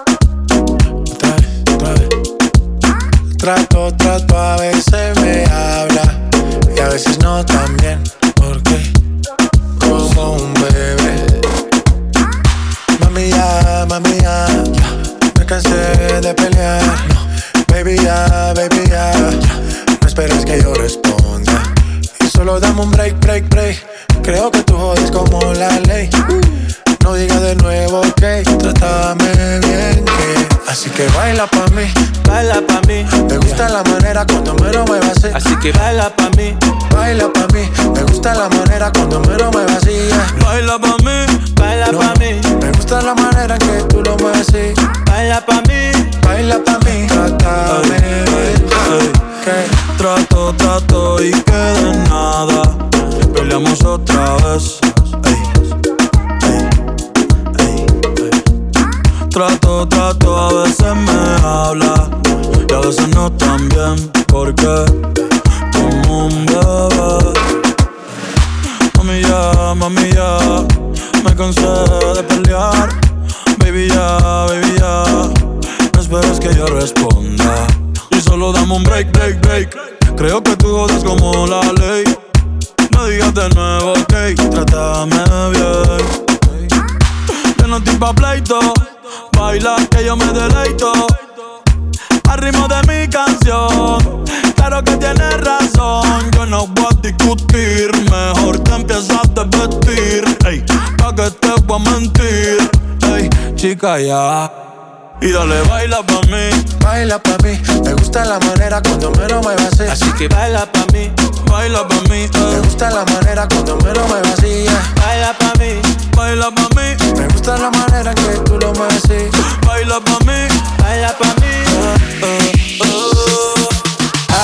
otra vez, otra vez. Trato, trato, a veces me habla y a veces no también, porque como un bebé. Mami ya, mami ya, me cansé de pelear. Baby ya, baby ya, no esperes que yo responda. Y solo dame un break, break, break. Creo que tú jodes como la ley. No digas de nuevo que trátame bien que Así que baila pa' mí, baila pa' mí. Me gusta la manera cuando me lo mueve así que baila pa' mí, baila pa' mí. Me gusta la manera cuando me lo mueve. Baila pa' mí, baila pa' mí. Me gusta la manera que tú lo mueves Baila pa' mí, baila pa' mí. Trátame bien que Trato, trato y queda nada. Peleamos otra vez. Trato, trato, a veces me habla y a veces no tan bien, porque como un bebé. Mami ya, mami ya, me cansé de pelear. Baby ya, baby ya, no esperes que yo responda. Y solo dame un break, break, break. Creo que tú jodes como la ley. No digas de nuevo, ok, trátame bien. Que no pa' pleito Baila que yo me deleito. Al ritmo de mi canción. Claro que tienes razón. Yo no voy a discutir. Mejor te empiezas a vestir. Ey, pa' que te voy a mentir. Chica, ya. Y dale, baila pa' mí. Baila pa' mí. Me gusta la manera cuando me lo muevas así. Así que baila pa' mí. Baila pa' mí. Me gusta la manera cuando me lo muevas así. Baila pa' mí. Baila pa' mí. Me gusta la manera que tú lo mueves así. Baila pa' mí. Baila pa' mí.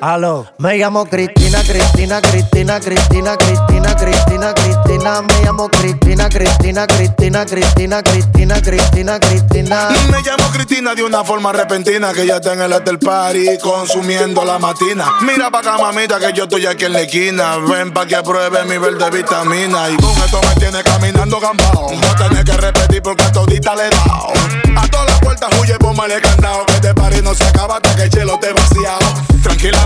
Aló. Me llamo Cristina, Cristina, Cristina, Cristina, Cristina, Cristina, Cristina. Me llamo Cristina, Cristina, Cristina, Cristina, Cristina, Cristina, Cristina. Me llamo Cristina de una forma repentina que ya está en el hotel party consumiendo la matina. Mira pa' acá, mamita, que yo estoy aquí en la esquina. Ven pa' que pruebe mi verde vitamina. Y con esto me tiene caminando gambao. No tenés que repetir porque a todita le he dado. A todas las puertas huye, póngale candado. Que este party no se acaba hasta que el chelo te vaciado. Tranquila,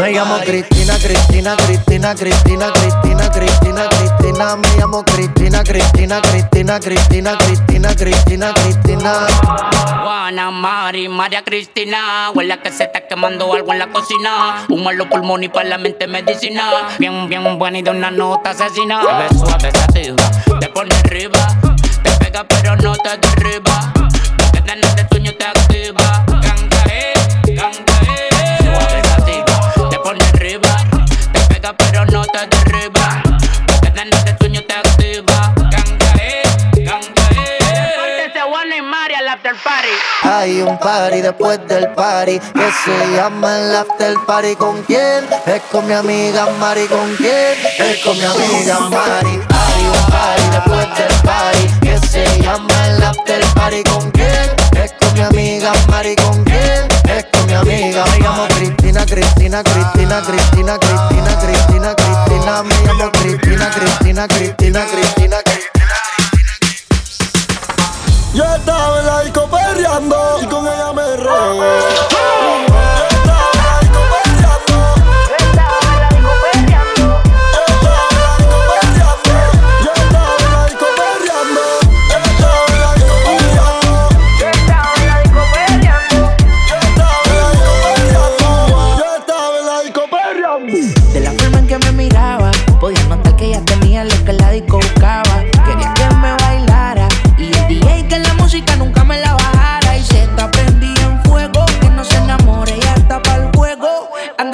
Me llamo Cristina, Cristina, Cristina, Cristina, Cristina, Cristina, Cristina. Me llamo Cristina, Cristina, Cristina, Cristina, Cristina, Cristina, Cristina. Juana, Mari, María Cristina. Huele que se está quemando algo en la cocina. Humo en los pulmones y para la mente medicina. Bien, bien buena y de una nota asesina. Te ves suave, sativa, te pone arriba. Te pega pero no te derriba. Tenés de sueño te activa. Pega pero no te derriba. Lo que tenés de sueño te activa. Ganga, eh, ganga, eh. Córtese Juana y Mari al after party. Hay un party después del party que se llama el after party. ¿Con quién? Es con mi amiga Mari. ¿Con quién? Es con mi amiga Mari. Hay un party después del party que se llama el after party. ¿Con quién? Es con mi amiga Mari. ¿Con quién? Amiga. Me llamo Cristina, Cristina, Cristina, Cristina, Cristina, Cristina, Cristina. Me llamo Cristina, Cristina, Cristina, Cristina, Cristina. Yo estaba en la disco perreando y con ella me regué.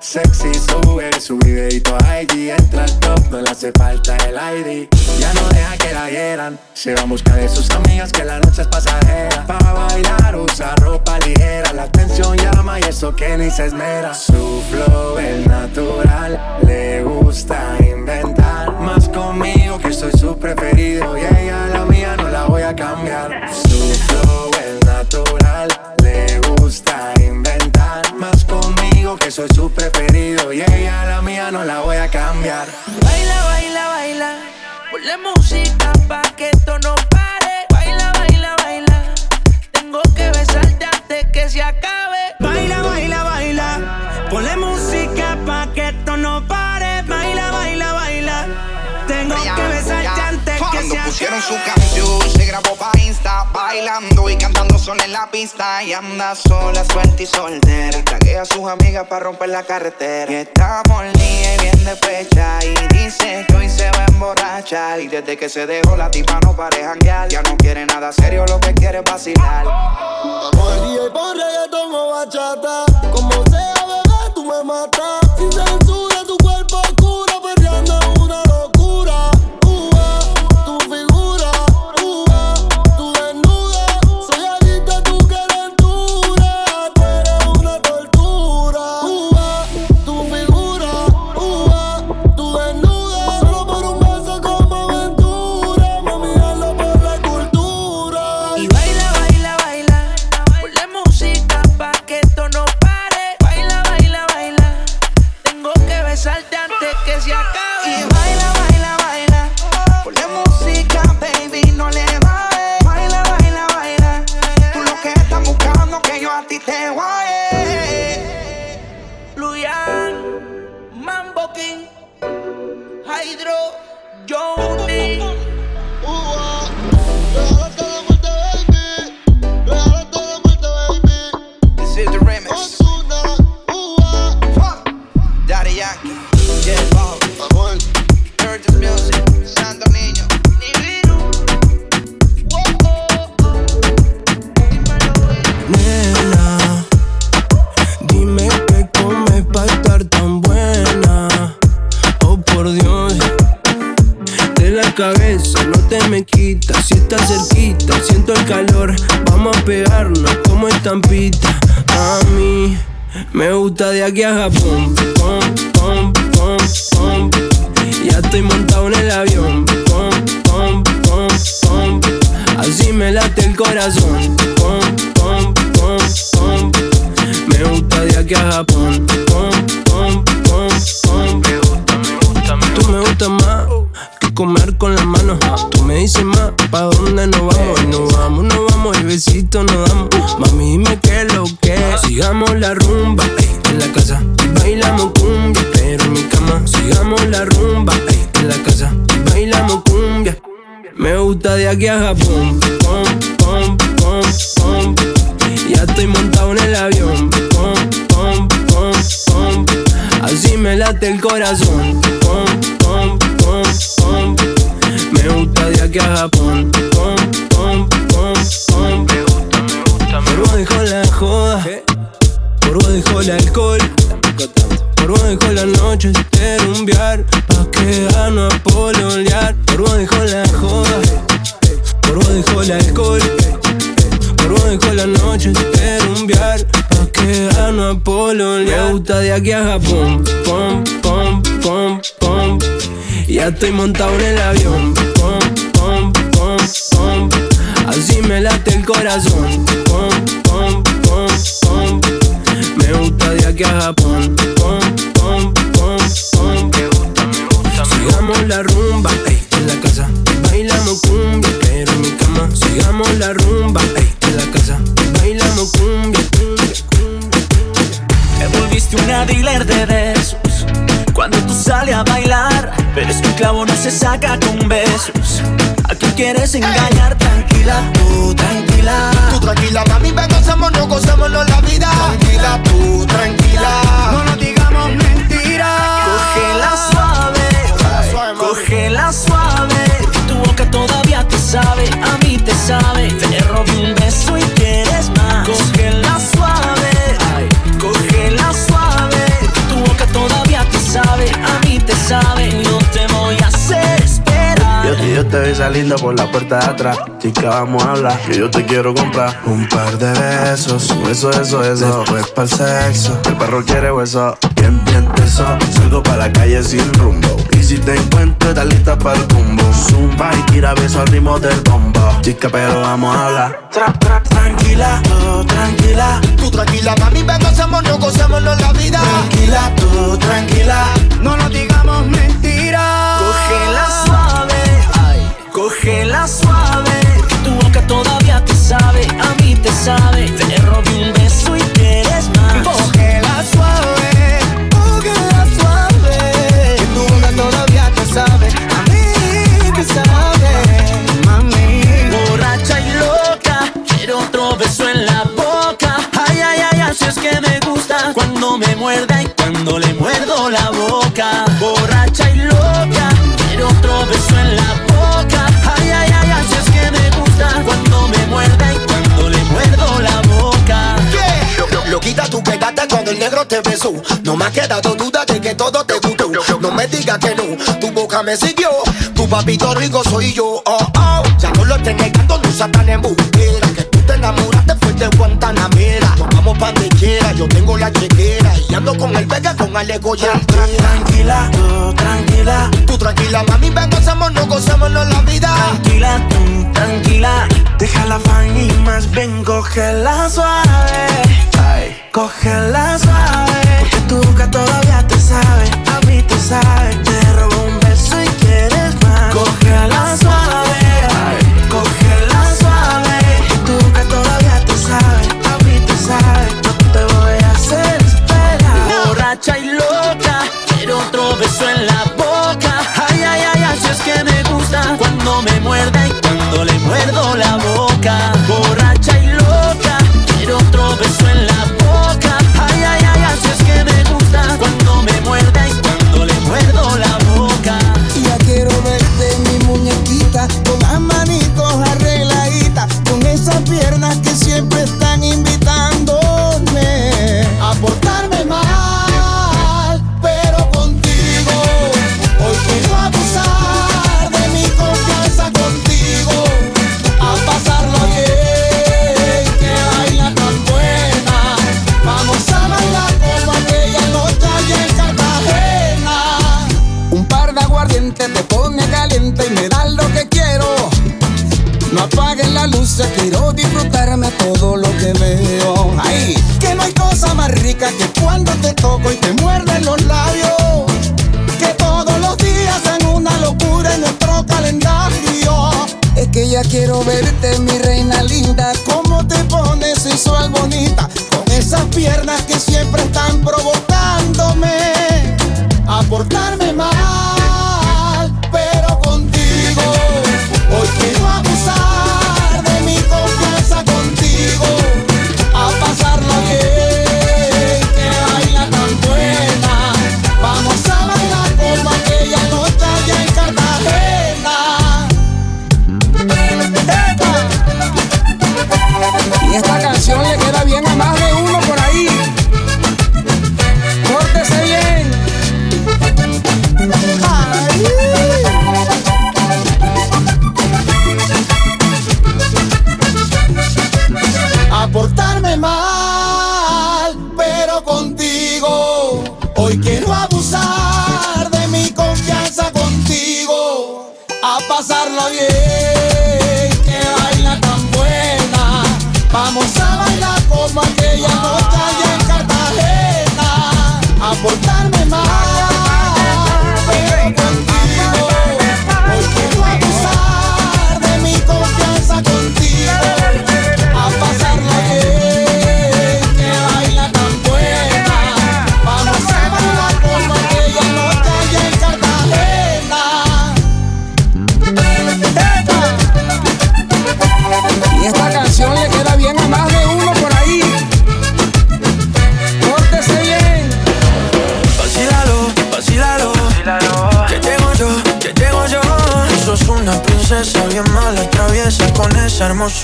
Sexy sube su videito a IG. Entra al top, no le hace falta el ID. Ya no deja que la hieran. Se va en busca de sus amigas que la noche es pasajera. Para bailar usa ropa ligera. La atención llama y eso que ni se esmera. Su flow es natural. Le gusta pista. Y anda sola, suelta y soltera. Taguea a sus amigas para romper la carretera. Y está molida y bien despecha. Y dice que hoy se va a emborrachar. Y desde que se dejó la tipa no pare janguear. Ya no quiere nada serio, lo que quiere es vacilar. Y pon reggaetón o bachata Como sea, bebé, tú me matas Sin censura, tu cuerpo cabeza no te me quitas. Si estás cerquita, siento el calor. Vamos a pegarnos como estampita. A mí me gusta de aquí a Japón. Pom, pom, pom, pom. Ya estoy montado en el avión. Pom, pom, pom, pom. Así me late el corazón. Pom, pom, pom, pom. Me gusta de aquí a Japón. Pom, pom, pom, pom. Me gusta, me gusta, me Tú me gustas más comer con las manos. Tú me dices más, ¿pa' dónde nos vamos? Y nos vamos, nos vamos, y besitos nos damos. Mami, dime qué lo que. Sigamos la rumba en la casa. Bailamos cumbia, pero en mi cama. Sigamos la rumba en la casa. Bailamos cumbia. Me gusta de aquí a Japón. Pom, pom, pom, pom. Ya estoy montado en el avión. Pom, pom, pom, pom. Así me late el corazón. Pom. Me gusta de aquí a Japón. Pom, pom, pom, pom. Me gusta, me gusta, me gusta. dejó la joda. Por dejó el alcohol. Por dejó la noche de rumbear. Pa' quedarnos a pololear. Por dejó la joda. Por dejó el alcohol. Por dejó la noche de rumbear. Pa' quedarnos a pololear. Me gusta de aquí a Japón. Pom, pom, pom, pom. Ya estoy montado en el avión. Pom, pom, pom, pom. Así me late el corazón. Pom, pom, pom, pom. Me gusta de aquí a Japón. Pom, pom, pom, pom. Me gusta, me gusta, Sigamos la rumba, ey, en la casa. Bailamos cumbia, pero en mi cama. Sigamos la rumba, ey, en la casa. Bailamos cumbia, cumbia, cumbia. Te volviste una dealer de besos Cuando tú sales a bailar Pero es que el clavo no se saca con besos. ¿A quién quieres engañar? Tranquila, tú, tranquila. Tú tranquila, mami, ven, gozamos, no gozamos la vida. Tranquila, tú, tranquila. No nos digamos mentiras. Cógela suave, cógela suave. Yo, te vi saliendo por la puerta de atrás. Chica, vamos a hablar. Que yo te quiero comprar un par de besos. Eso, eso, eso. Después para el sexo. El perro quiere hueso. Bien, bien teso. Salgo para la calle sin rumbo. Y si te encuentro, estás lista para el combo. Zumba y tira beso al ritmo del bombo. Chica, pero vamos a hablar. Tranquila, tú, tranquila. Tú tranquila, mami, ven, gozamos, no gozamos la vida. Tranquila, tú, tranquila. Te besó. No me ha quedado duda de que todo te gustó. No me digas que no, tu boca me siguió. Tu papito rico soy yo. Oh, oh. Ya no lo estés negando, no seas tan embustera. Que tú te enamoraste fue de. Yo tengo la chequera. Y ando con el vega con Alejo y el Tranquila, tú, tranquila. Tú tranquila, mami, ven, gozamos, no gozamos la vida. Tranquila, tú, tranquila. Deja la fan y más bien cógela suave. Ay, cógela suave. Porque tu boca todavía te sabe, a mí te sabe. La todo lo que veo. Ay, que no hay cosa más rica que cuando te toco y te muerden los labios. Que todos los días sean una locura en nuestro calendario. Es que ya quiero verte, mi reina linda, cómo te pones sensual bonita, con esas piernas que siempre están provocándome a portarme mal,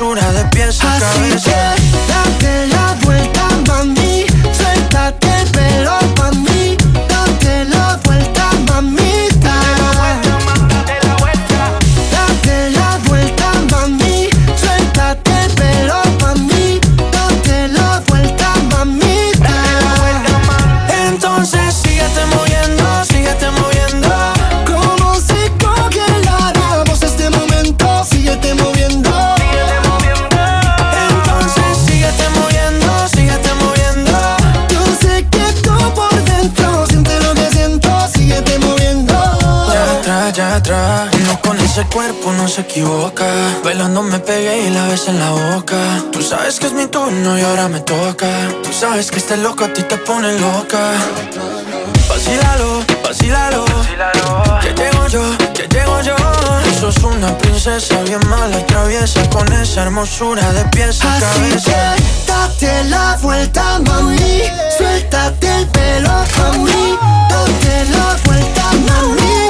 esa se equivoca. Bailando me pegué y la ves en la boca. Tú sabes que es mi turno y ahora me toca. Tú sabes que este loco a ti te pone loca. Vacílalo, vacílalo. Que llego yo, que llego yo. Tú sos una princesa bien mala y traviesa. Con esa hermosura de pies a Así cabeza. que date la vuelta, mami. Suéltate el pelo pa' mí. Date la vuelta, mamita.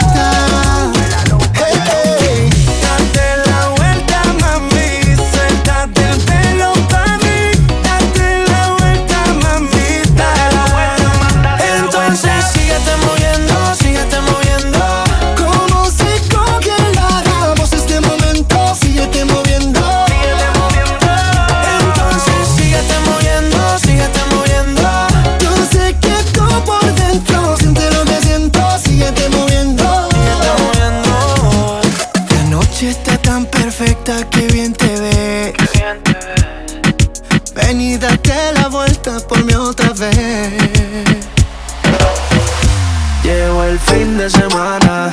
Fin de semana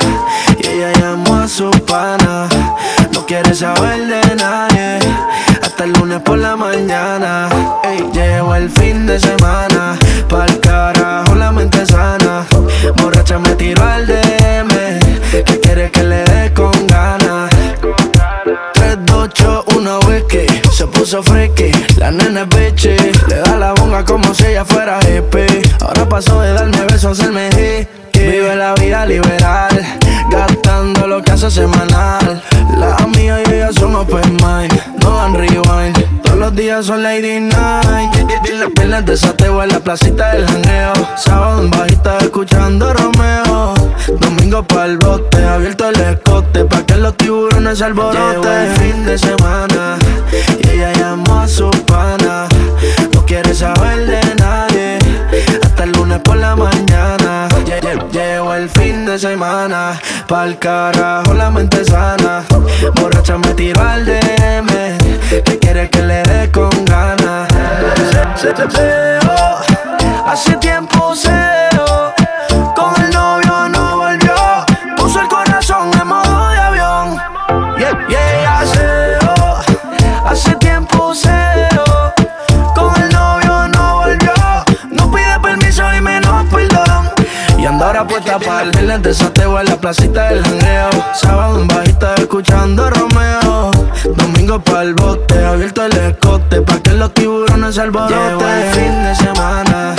y ella llamó a su pana. No quiere saber de nadie hasta el lunes por la mañana. Ey, llegó el fin de semana, pa'l carajo la mente sana. Borracha me tiró al DM, que quiere que le dé con ganas. 3, 2, 8, 1 whisky Se puso friki, la nena es bitchy Le da la bonga como si ella fuera hippie Ahora pasó de darme besos a hacerme hickey Vive la vida liberal Gastando lo que hace semanal. La amiga y ella son open mind No dan rewind los días son lady night. Las piernas de sateo en la placita del janeo Sábado en bajita escuchando Romeo. Domingo pa'l bote, abierto el escote Pa' que los tiburones se alboroten. Llegó el fin de semana Y ella llamó a su pana. No quiere saber de nadie Hasta el lunes por la mañana. Lle- lle- Llegó el fin de semana Pa'l carajo la mente sana. Borracha me tiró al DM Que quiere que le dé con ganas Se- se- se- se- oh, Hace tiempo seo Con el novio no volvió. Puso el corazón en modo de avión. Yeah, yeah, seo Hace tiempo seo Con el novio no volvió. No pide permiso y menos perdón. Y anda ahora puesta para el de sateo en la placita del jangueo. Sábado en bajita escuchando Romeo Domingo para el bote, abierto el escote Pa' que los tiburones se alboroten. Llegó el fin de semana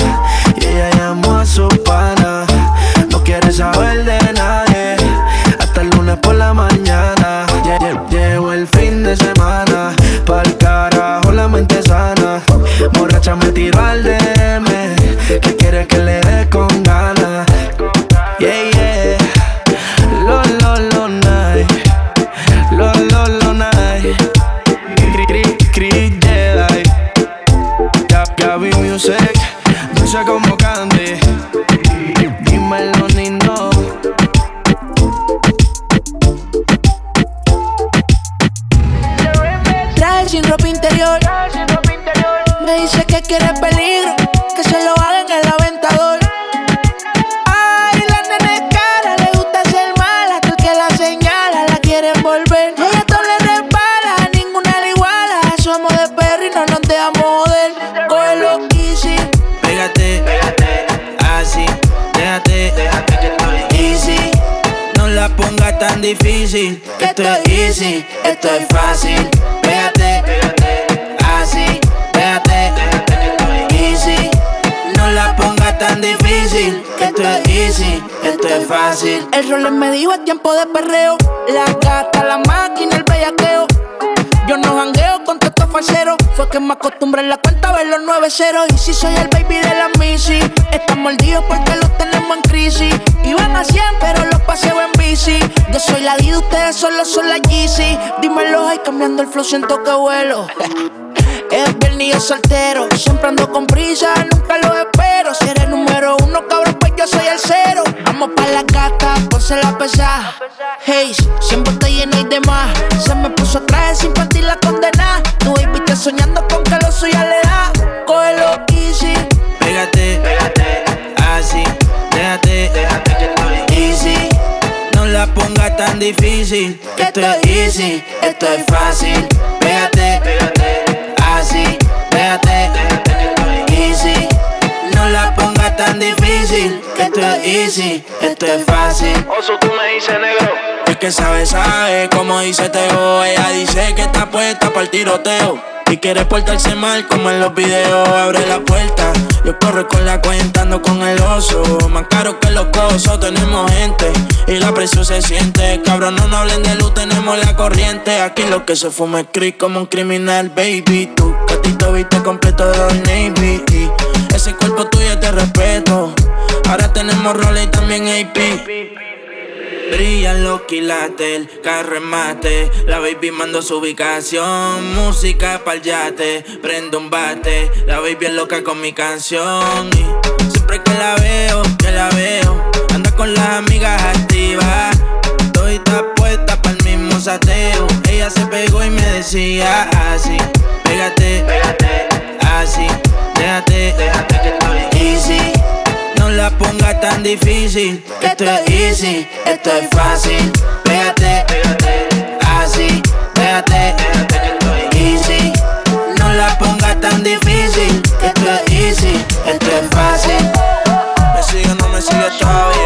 Y ella llamó a su pana. No quiere saber de nadie Hasta el lunes por la mañana. Lle- lle- Llegó el fin de semana Pa'l carajo la mente sana. Borracha me tiró al DM Que quiere que le dé con Dulce como candy Dímelo, Nino Traje sin ropa interior. Me dice que quiere peligro, tan difícil. Esto es easy, esto es fácil. Pégate, así, déjate, easy. No la pongas tan difícil. Esto es easy, esto es fácil. El rol me dijo es tiempo de perreo. La gata, la máquina, el bellaqueo. Yo no jangueo con Fue que me acostumbré en la cuenta a ver los nueve ceros. Y si soy el baby de la Missy, están mordidos porque los tenemos en crisis. Iban a 100, pero los paseo en bici. Yo soy la D, ustedes solo son la Yeezy. Dímelo, ay, cambiando el flow, siento que vuelo. Es viernes soltero. Siempre ando con prisa, nunca lo espero. Si eres número uno, cabrón, pues yo soy el cero. Vamos pa' la gata, ponse la pesada. Hey, siempre estoy lleno y demás. Se me puso traje sin partir la condena. Baby está soñando con que lo suya le da. Cógelo easy. Pégate, pégate, así, déjate, déjate que estoy easy. No la pongas tan difícil, que esto es easy, esto es fácil. Pégate, pégate, así, déjate, déjate difícil, esto es easy, esto es fácil. Oso, tú me dices negro. Es que sabe, sabe, como dice Teo. Ella dice que está puesta para el tiroteo. Y quiere portarse mal como en los videos. Abre la puerta, yo corro con la cuenta, ando con el oso. Más caro que los cosos, tenemos gente. Y la presión se siente. Cabrón, no nos hablen de luz, tenemos la corriente. Aquí lo que se fuma es creep como un criminal, baby. Tu catito viste completo de Navy. Ese cuerpo tuyo te respeto. Ahora tenemos roles y también AP. Brillan los quilates, el carro. La baby mando su ubicación. Música pa'l yate, prendo un bate. La baby es loca con mi canción. Y siempre que la veo, que la veo, anda con las amigas activas. Está puesta pa'l mismo sateo. Ella se pegó y me decía así: Pégate, pégate, así, déjate, déjate que estoy easy. No la pongas tan difícil, esto es easy, esto es fácil. Pégate, pégate, así, déjate, déjate que estoy easy. No la pongas tan difícil, esto es easy, esto es fácil. Me sigue no me sigue todavía.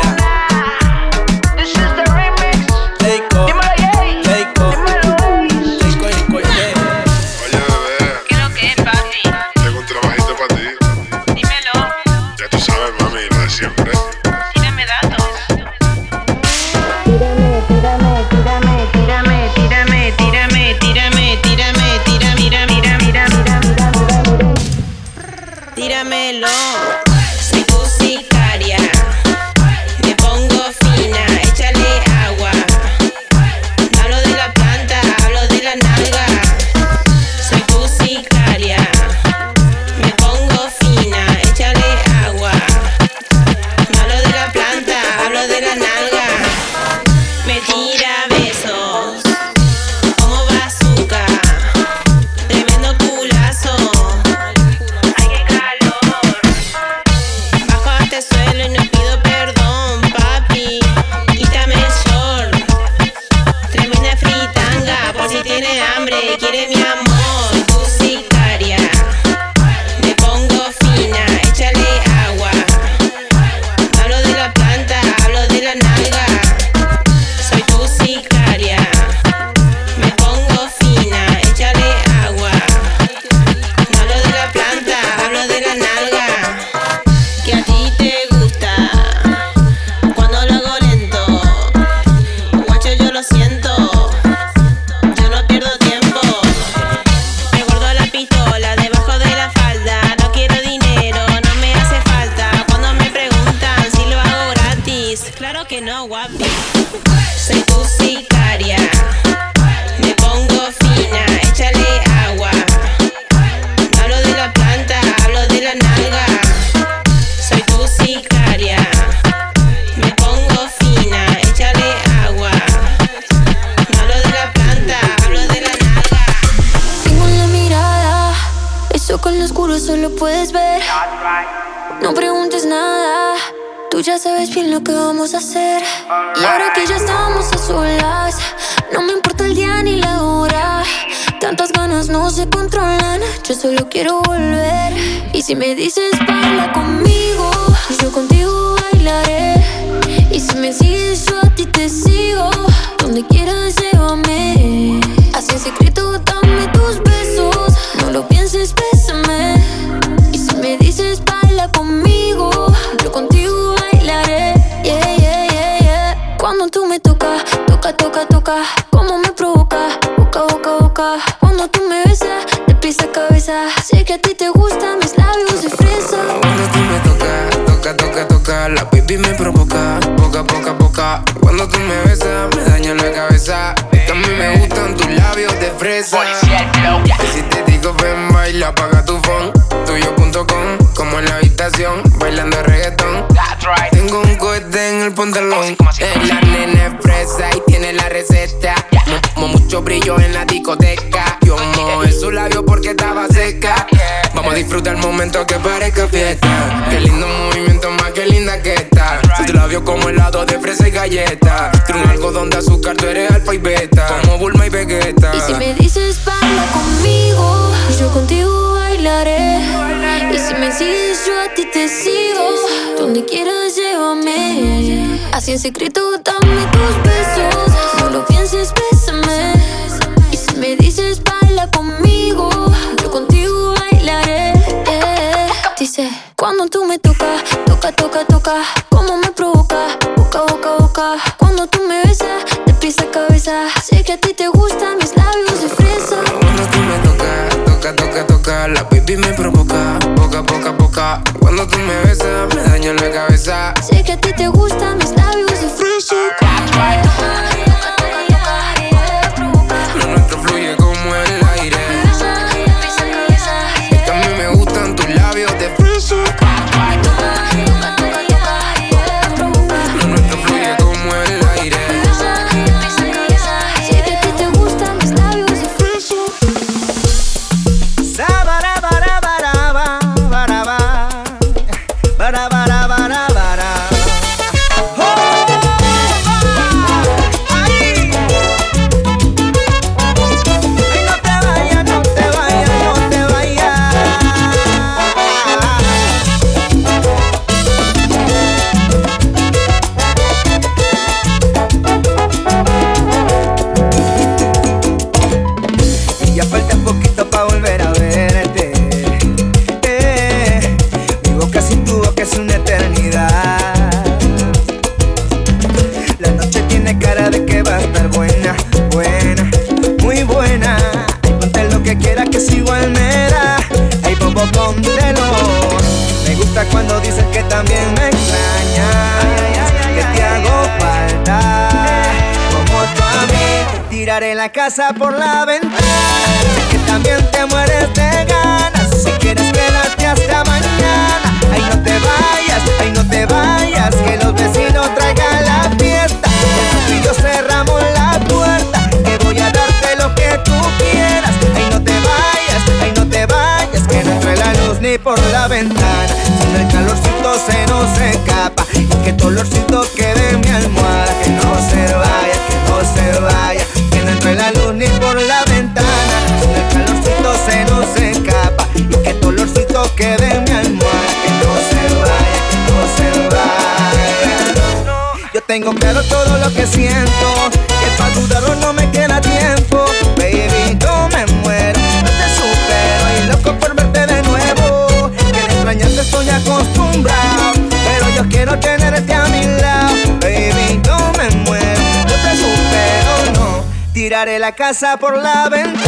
secreto também casa por la la casa por la ventana.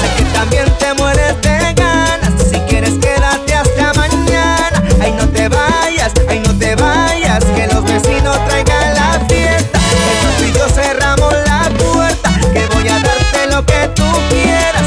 Sé que también te mueres de ganas. Si quieres, quédate hasta mañana. Ay, no te vayas, ay, no te vayas. Que los vecinos traigan la fiesta. Entonces tú y yo cerramos la puerta. Que voy a darte lo que tú quieras.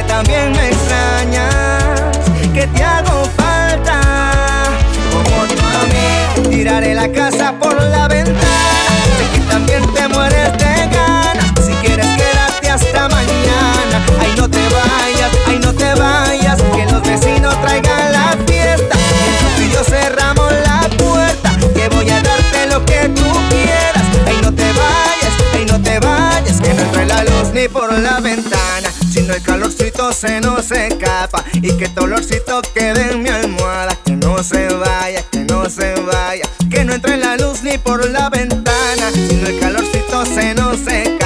que también me extrañas, que te hago falta. Como tú a mí, tiraré la casa por la ventana. Sé que también te mueres de ganas. Si quieres quedarte hasta mañana, ay no te vayas, ay no te vayas, que los vecinos traigan la fiesta. Y tú y yo cerramos la puerta, que voy a darte lo que tú quieras. Ay no te vayas, ay no te vayas, que no trae la luz ni por la ventana se nos escapa y que tu olorcito quede en mi almohada. Que no se vaya, que no se vaya, que no entre la luz ni por la ventana, sino el calorcito se nos escapa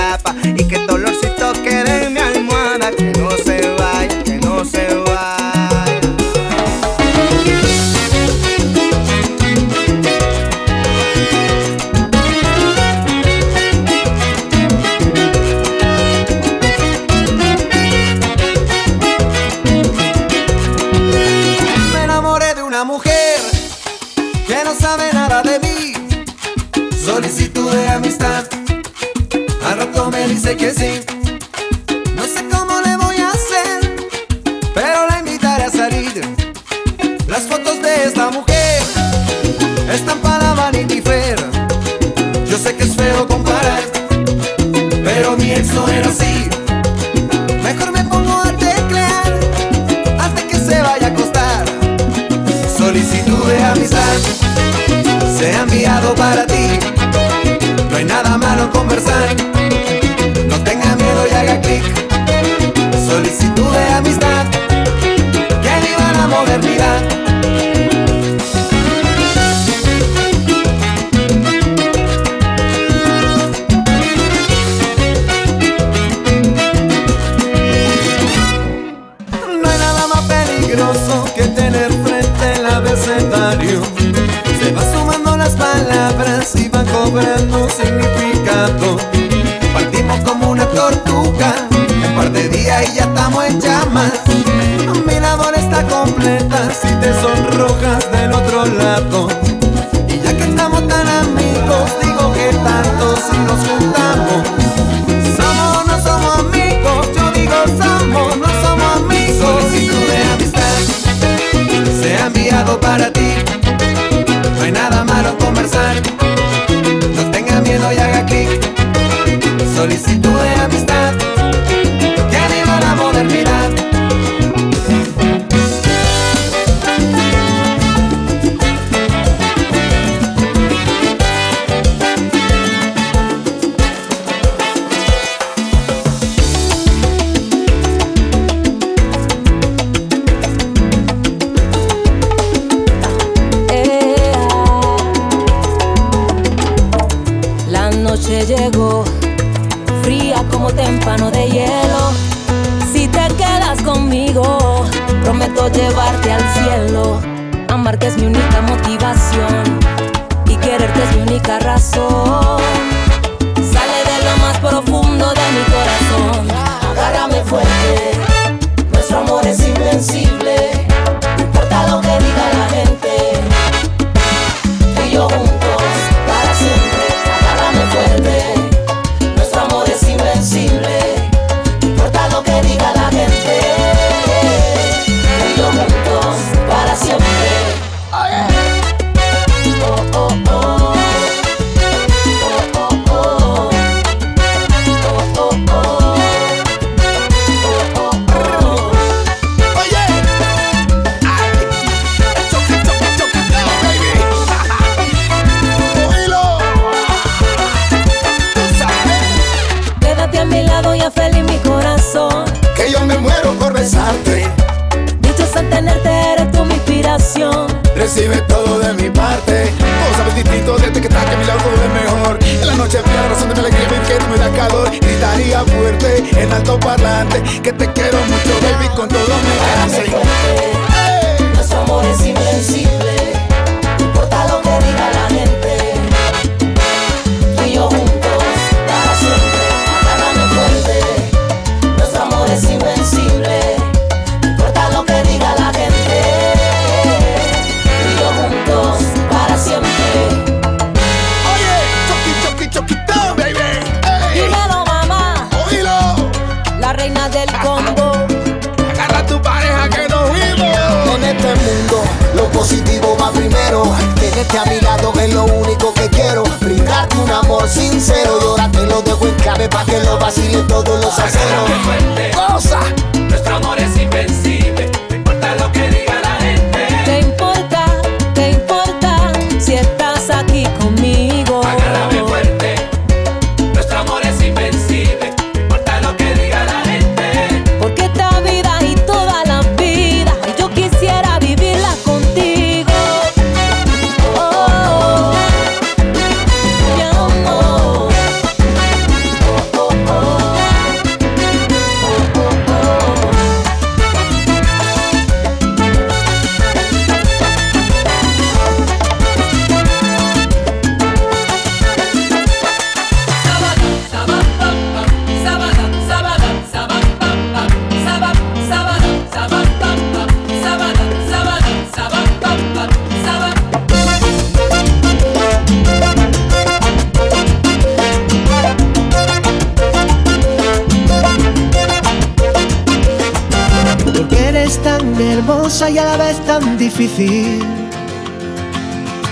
eres tan hermosa y a la vez tan difícil.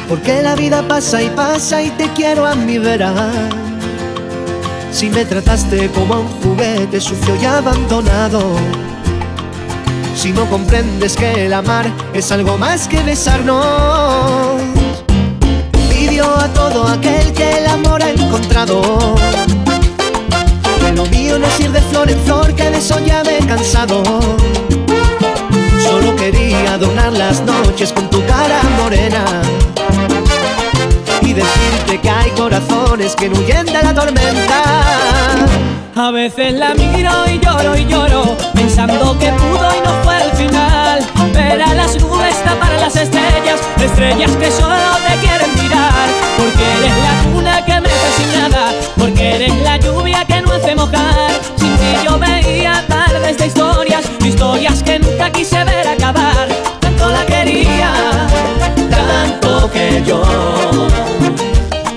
Porque la vida pasa y pasa y te quiero a mi vera. Si me trataste como un juguete sucio y abandonado. Si no comprendes que el amar es algo más que besarnos. Pidió a todo aquel que el amor ha encontrado. Que lo mío no es ir de flor en flor, que de eso ya me he cansado. Solo quería adornar las noches con tu cara morena y decirte que hay corazones que huyen de la tormenta. A veces la miro y lloro y lloro, pensando que pudo y no fue el final. Ver a las nubes tapar las estrellas, estrellas que solo te quieren mirar. Porque eres la luna que me nada, porque eres la lluvia que no hace mojar. Sin ti yo veía tardes de historias, historias que nunca quise ver acabar. Tanto la quería, tanto que yo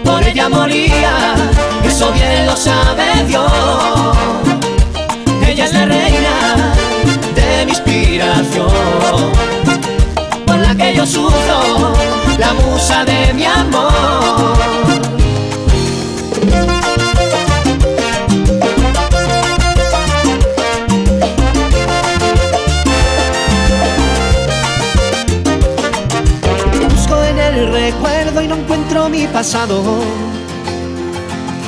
por ella moría, eso bien lo sabe Dios. Ella es la reina de mi inspiración, por la que yo sufro, la musa de mi amor. Pasado.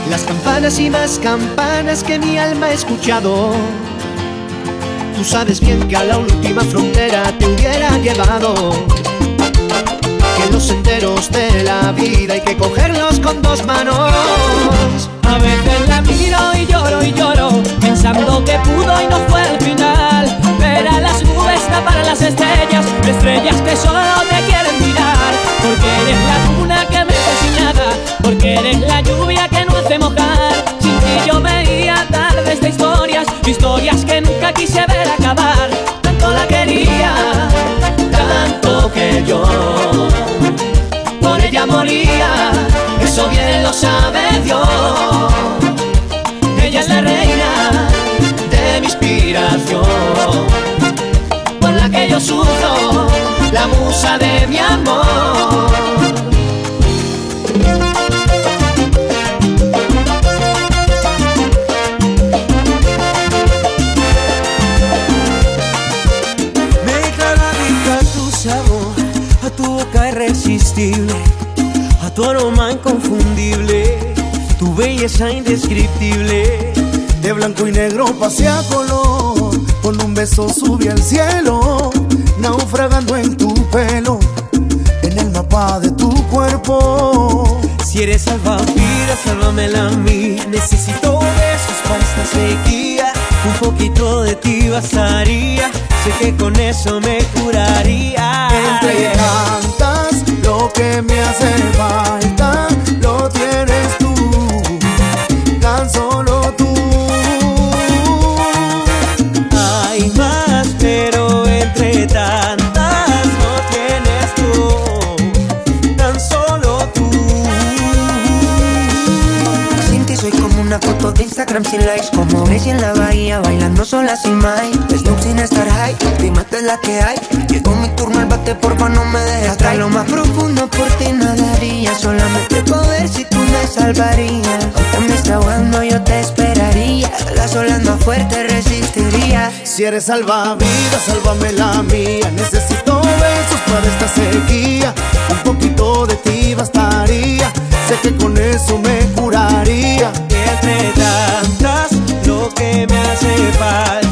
Las campanas y más campanas que mi alma ha escuchado. Tú sabes bien que a la última frontera te hubiera llevado. Que los senderos de la vida hay que cogerlos con dos manos. A veces la miro y lloro y lloro, pensando que pudo y no fue el final. Ver a las nubes tapar las estrellas, estrellas que solo te quieren mirar. Porque eres la luna que me porque eres la lluvia que no hace mojar. Sin ti yo veía tardes de historias, historias que nunca quise ver acabar. Tanto la quería, tanto que yo por ella moría, eso bien lo sabe Dios. Ella es la reina de mi inspiración, por la que yo sufro, la musa de mi amor. Irresistible, a tu aroma inconfundible, tu belleza indescriptible. De blanco y negro pasea color, con un beso sube al cielo, naufragando en tu pelo, en el mapa de tu cuerpo. Si eres salvavidas, sálvamela a mí. Necesito besos para esta sequía. Un poquito de ti bastaría. Sé que con eso me curaría. Entre tantas, lo que me hace falta lo tienes Instagram sin likes Como Gracie en la bahía bailando sola sin Mike Snoop sin estar high, es la que hay Llegó mi turno, el bate porfa no me dejes Hasta lo más profundo por ti nadaría Solamente poder si tú me salvarías Aunque me esté ahogando yo te esperaría Las olas más fuertes resistiría Si eres salvavidas, sálvame la mía. Necesito besos para esta sequía. Un poquito de ti bastaría. Sé que con eso me curaría. Que me hace falta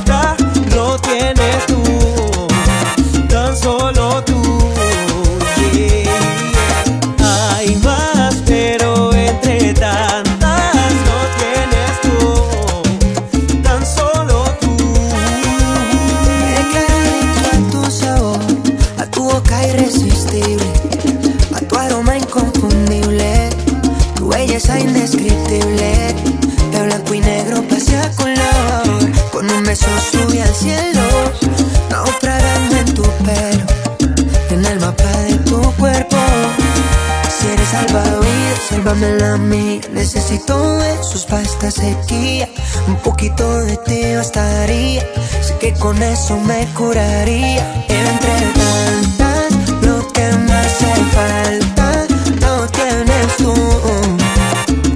mí. Necesito besos para esta sequía. Un poquito de ti bastaría. Sé que con eso me curaría. Entre tantas, lo que me hace falta. No tienes tú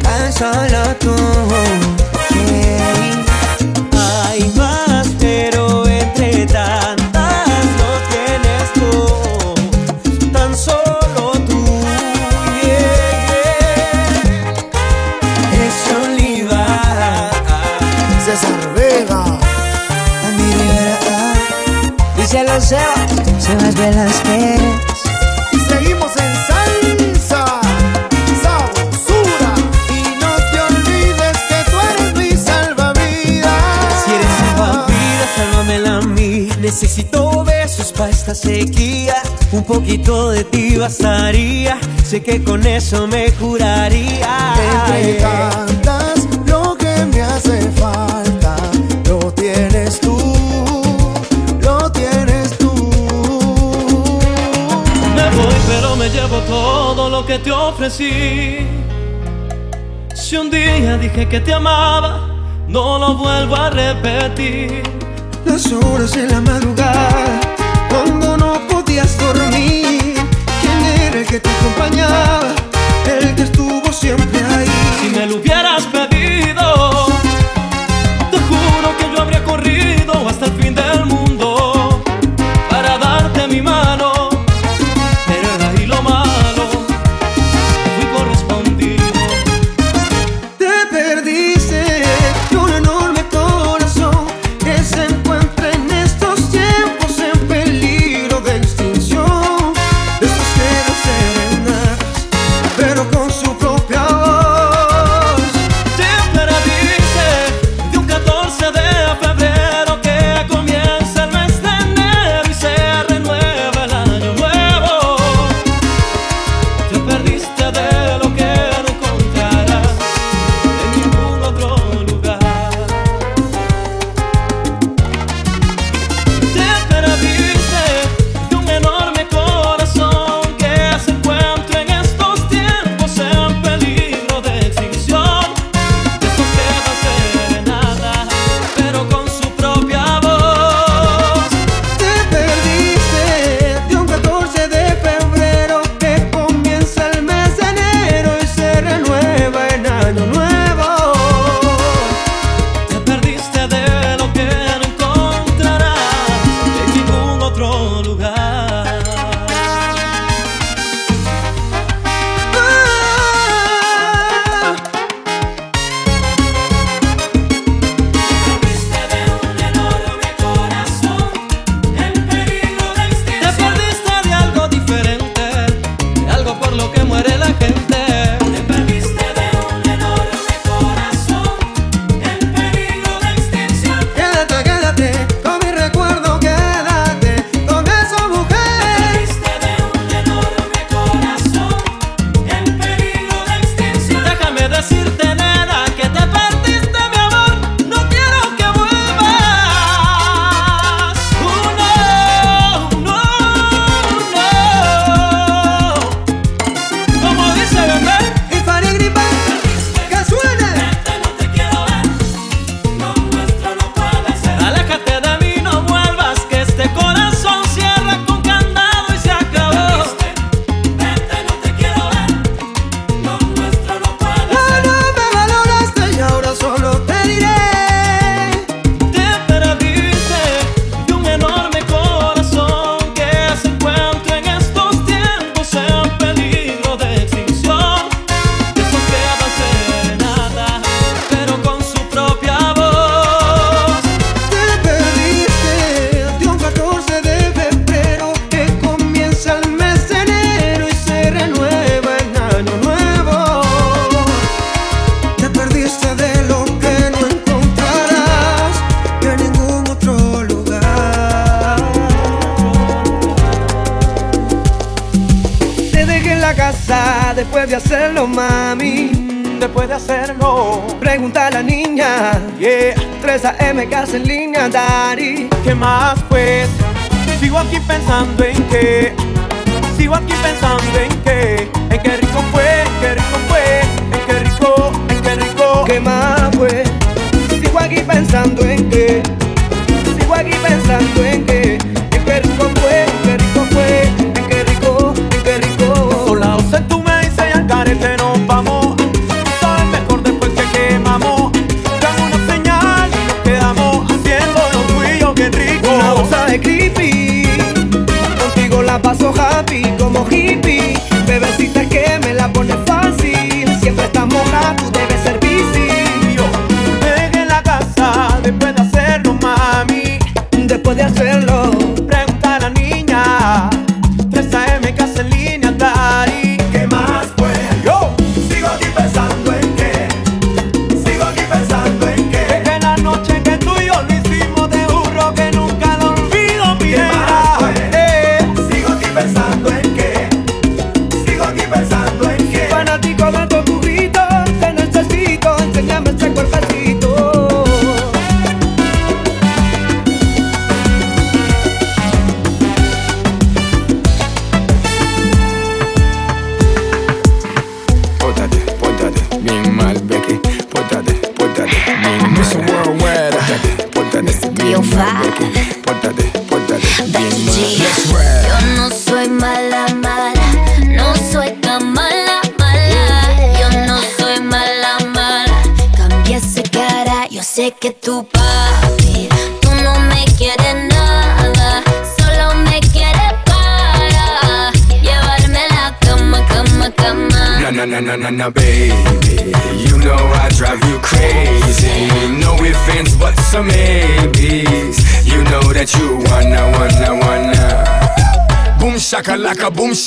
Tan solo tú. poquito de ti bastaría. Sé que con eso me curaría. Entre tantas, lo que me hace falta, lo tienes tú. Lo tienes tú. Me voy, pero me llevo todo lo que te ofrecí. Si un día dije que te amaba, no lo vuelvo a repetir. Las horas en la madrugada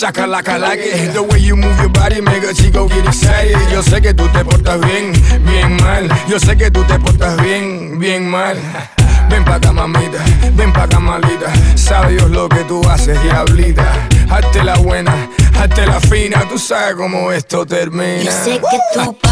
shakalaka like it. The way you move your body make a chico get excited. Yo sé que tú te portas bien, bien mal. Yo sé que tú te portas bien, bien mal. Ven pa' acá, mamita, ven pa' acá, malita. Sabe Dios lo que tú haces, diablita. Hazte la buena, hazte la fina. Tú sabes cómo esto termina. Yo sé que tu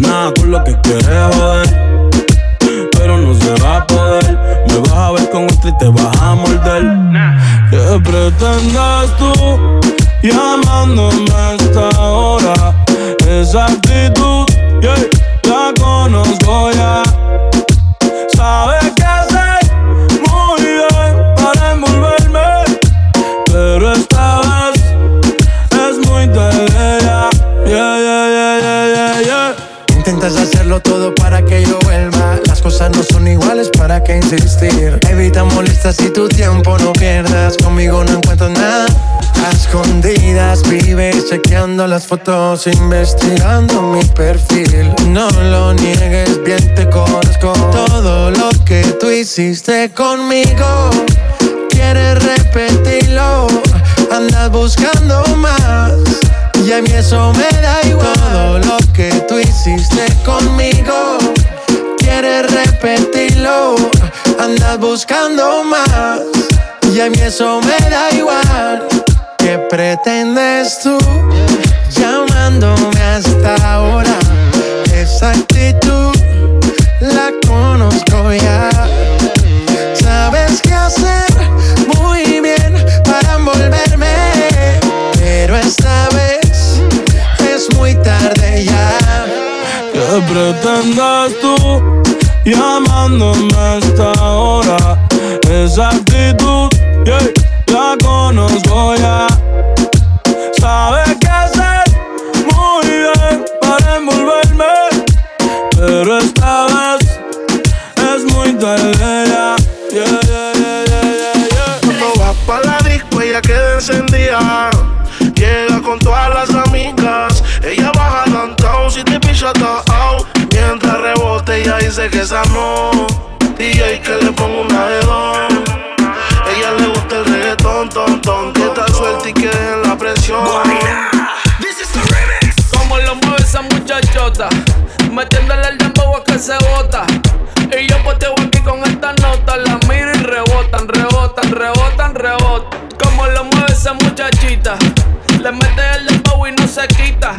Nada con lo que quieres joder. Pero no se va a poder. Me vas a ver con otra y te vas a morder. ¿Qué pretendes tú llamándome a esta hora? Esa actitud, yeah, la conozco ya. Todo para que yo vuelva. Las cosas no son iguales, ¿para qué insistir? Evita molestas y tu tiempo no pierdas. Conmigo no encuentro nada. A escondidas vives chequeando las fotos, investigando mi perfil. No lo niegues, bien te conozco. Todo lo que tú hiciste conmigo, quieres repetirlo. Andas buscando más. Y a mí eso me da igual. Todo lo que tú hiciste conmigo, quieres repetirlo. Andas buscando más. Y a mí eso me da igual. ¿Qué pretendes tú llamándome hasta ahora? Esa actitud la conozco ya. Sabes qué hacer muy bien para envolverme, pero esta vez tarde ya. ¿Qué pretendes tú llamándome a esta hora? Esa actitud, yeah, la conozco ya. Sabes qué hacer muy bien para envolverme, pero esta vez es muy tarde ya. Yeah, yeah, yeah, yeah, yeah, yeah. Cuando vas pa' la disco, ella queda encendida. Llega con todas las Mientras rebote, ella dice que esa no. DJ que le pongo una dos. Ella le gusta el reggaetón, ton, ton. Que está suelta y que en la presión. Como lo mueve esa muchachota, metiéndole el dembow a que se bota. Y yo poteo aquí con esta nota, la miro y rebotan, rebotan, rebotan, rebotan. Como lo mueve esa muchachita, le mete el dembow y no se quita.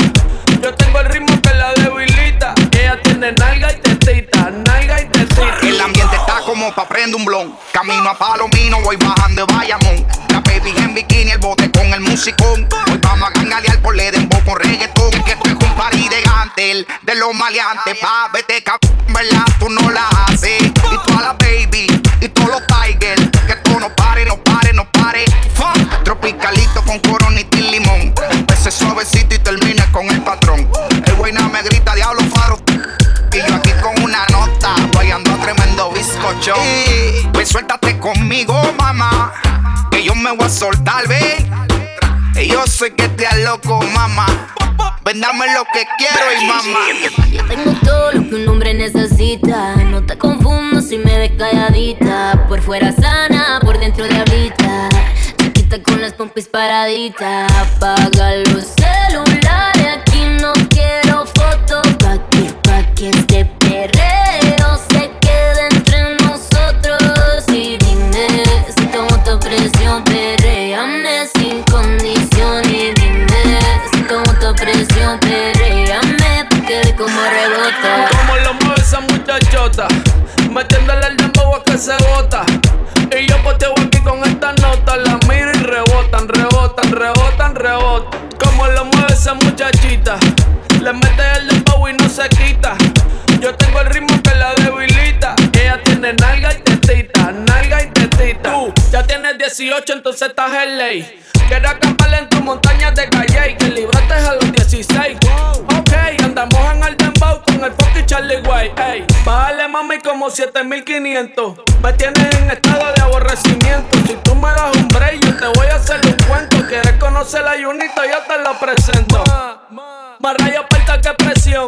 Yo tengo el ritmo que la debilita. Ella tiene nalga y tetita, nalga y tetita. El ambiente está como pa' prender un blon. Camino a Palomino, voy bajando de Bayamón. La baby en bikini, el bote con el musicón. Hoy vamos a gangalear por Ledembo con reggaetón. Que esto es un party de gantel, de los maleantes. Pa' vete, cap, ¿verdad? Tú no la haces. Y toda la baby, y todos los tigers. Que esto no pare, no pare, no pare. Tropicalito con coronita y limón. Ese suavecito y termina con el patrón. Y pues suéltate conmigo, mamá. Que yo me voy a soltar, ve. Y yo sé que te loco, mamá. Vendame lo que quiero y mamá. Yo tengo todo lo que un hombre necesita. No te confundo si me ves calladita. Por fuera sana, por dentro diablita. Chiquita con las pompis paraditas. Apaga los celulares. Aquí no quiero fotos. Pa' que, pa' que este perreo Como lo mueve esa muchachota, metiéndole el dembow a que se bota. Y yo poteo aquí con esta nota, la miro y rebotan, rebotan, rebotan, rebotan. Como lo mueve esa muchachita, le mete el dembow y no se quita. Yo tengo el ritmo que la debilita. Ella tiene nalga y tetita, nalga y tetita. Tú ya tienes 18, entonces estás en ley. Quiero acampar en tu montaña de calle y que libraste a los 16. Ok, andamos en el dembow con el fucking Charlie Way. Ey, bájale mami como 7500. Me tienes en estado de aborrecimiento. Si tú me das un break, yo te voy a hacer un cuento. Quieres conocer la Junita, yo te la presento. Más aparta que presión.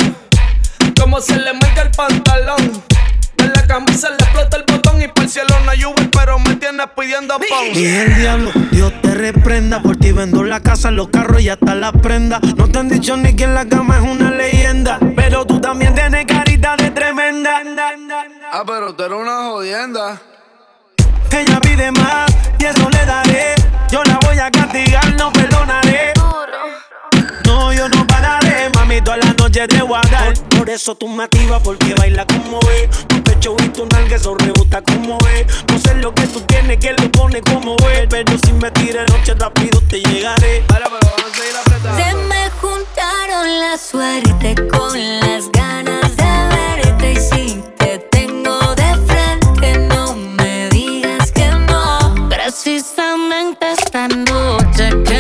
Como se le mete el pantalón. La camisa le explota el botón y por el cielo no Uber, pero me tienes pidiendo pon. Dije el diablo, Dios te reprenda. Por ti vendo la casa, los carros y hasta las prendas. No te han dicho ni que en la cama es una leyenda. Pero tú también tienes carita de tremenda. Ah, pero tú eres una jodienda. Ella pide más y eso le daré. Yo la voy a castigar, no perdonaré. No, yo no pararé, mami, toda la noche te voy a dar. Por, por eso tú me activas, porque baila como ve. Tu pecho y tu nalga, eso rebota como ve. No sé lo que tú tienes, que lo pone como ve. Pero si me tires noche rápido te llegaré. Se me juntaron la suerte con las ganas de verte y si te tengo de frente no me digas que no. Precisamente esta noche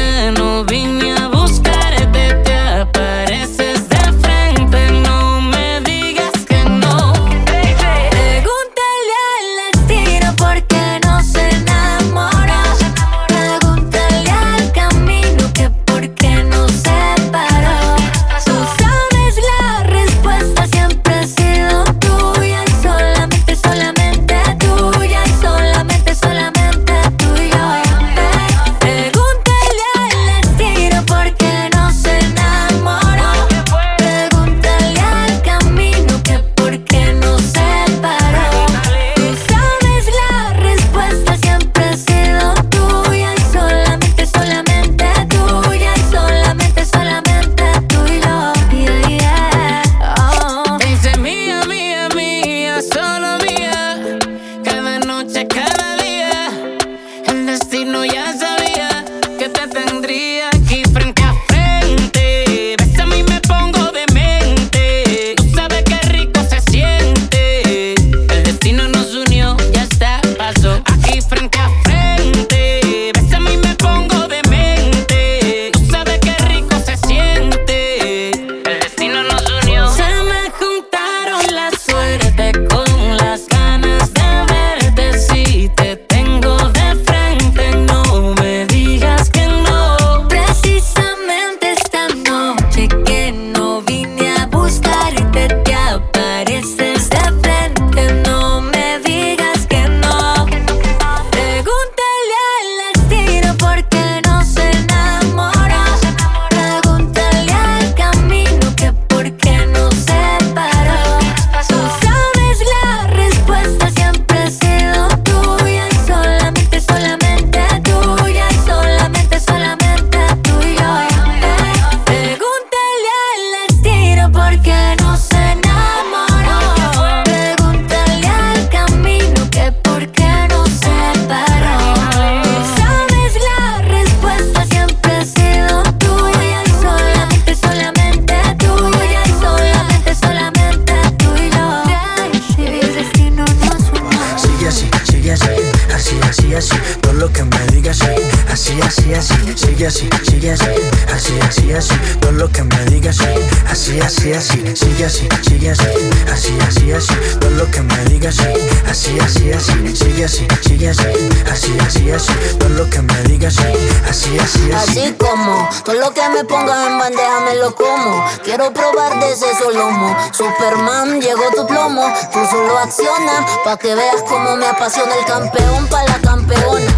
acciona pa' que veas cómo me apasiona el campeón pa' la campeona.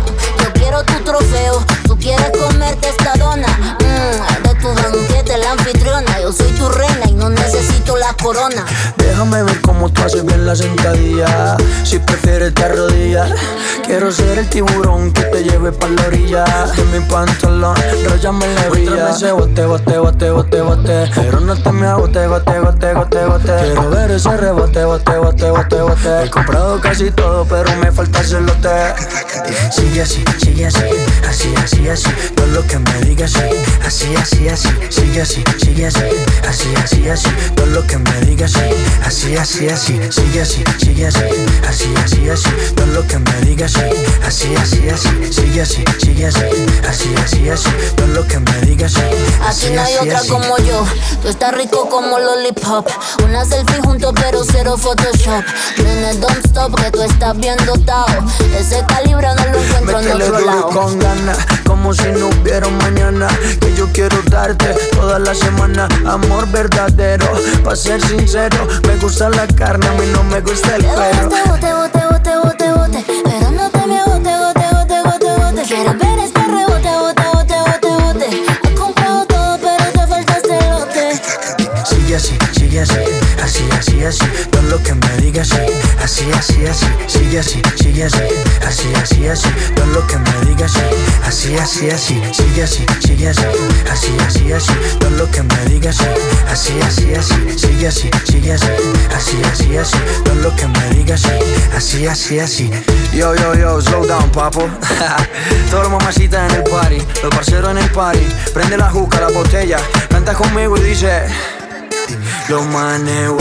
Yo quiero tu trofeo. Tú quieres comerte esta dona. Mmm, de tu banquete la anfitriona. Yo soy tu reina y no necesito la corona. Déjame ver cómo tú haces bien la sentadilla. Si prefieres te arrodillas. Quiero ser el tiburón que te lleve pa' la orilla. De mi pantalón, rayame la Muéstrame ese bote, bote, bote, bote, bote. Pero no te me agote, gote, gote, gote, gote. Quiero ver ese rebote, bote, bote, bote, bote. He comprado casi todo, pero me falta el celote. Sigue así, sigue así, así, así, así. Todo lo que me digas, así, así, así. Sigue así, sigue así, así, así, así. Todo lo que me digas, así, así, así. Sigue así, sigue así, así, así, así. Todo lo que me digas, así, así, así. Sigue así, sigue así, así, así, así. Todo lo que me digas, Así no hay otra como yo. Tú estás rico como lollipop. Una selfie juntos, pero cero Photoshop. Nene, don't stop, que tú estás bien dotado. Ese calibre no lo encuentro en otro lado. con ganas, como si no hubiera mañana. Que yo quiero darte toda la semana. Amor verdadero, pa' ser sincero. Me gusta la carne, a mí no me gusta el Te pelo. bote, bote, bote, bote, bote. Pero no te me bote, bote, bote, bote, bote. Quieres ver este rebote, bote, bote, bote, bote. Has comprado todo, pero te falta este lote. Sigue así, sigue así, así, así, así. Todo lo que me digas, así, así, así. Sigue así, sigue así, así, así, así. Todo lo que me digas, así, así, así. Sigue así, sigue así, así, así, así. Todo lo que me digas, así, así, así. Sigue así, sigue así, así, así, así. Todo lo que me digas, así, así, así. Yo, yo, yo, slow down, papo. Todas las mamacitas en el party, los parceros en el party. Prende la juca, la botella, canta conmigo y dice. Los manes,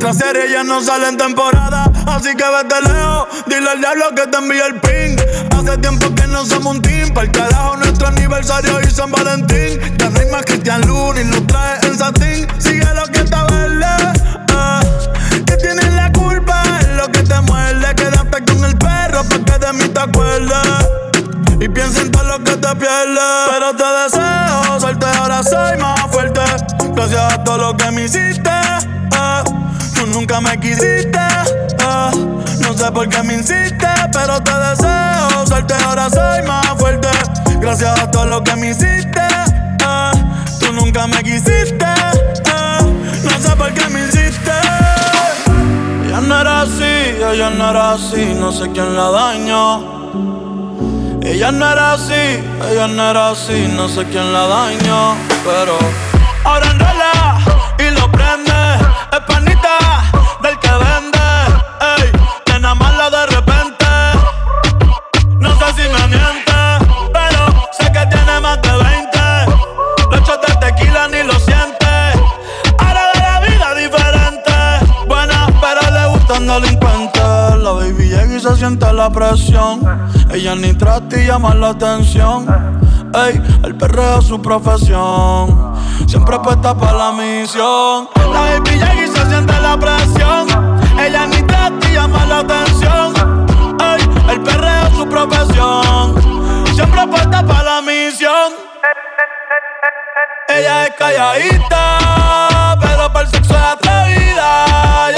nuestra serie ya no sale en temporada Así que vete lejos, dile al diablo que te envíe el ping Hace tiempo que no somos un team Para el carajo nuestro aniversario y San Valentín. Ya no hay más Cristian Luna y lo trae en satín. Sigue lo que está verde eh. Que tienes la culpa. Es lo que te muerde Quédate con el perro pa' que de mí te acuerdes. Y piensa en todo lo que te pierdes. Pero te deseo suerte, ahora soy más fuerte. Gracias a todo lo que me hiciste eh. Tú nunca me quisiste eh. No sé por qué me insistes Pero te deseo suerte, ahora soy más fuerte Gracias a todo lo que me hiciste eh. Tú nunca me quisiste eh. No sé por qué me insistes Ella no era así, ella no era así No sé quién la dañó ella no era así, ella no era así, no sé quién la dañó, pero ahora enrola y lo prende, es panita del que vende, ey, que nada más la de repente, no sé si me miente, pero sé que tiene más de 20, los shots de tequila ni lo siente, ahora de la vida diferente, buena pero le gustan delincuentes, la baby llega y se siente la presión. Ella ni trata y llama la atención. Ey, el perreo es su profesión. Siempre apuesta para la misión. La baby y se siente la presión. Ella ni te llama la atención. Ey, el perreo es su profesión. Siempre apuesta para la misión. Ella es calladita, pero para el sexo es atrevida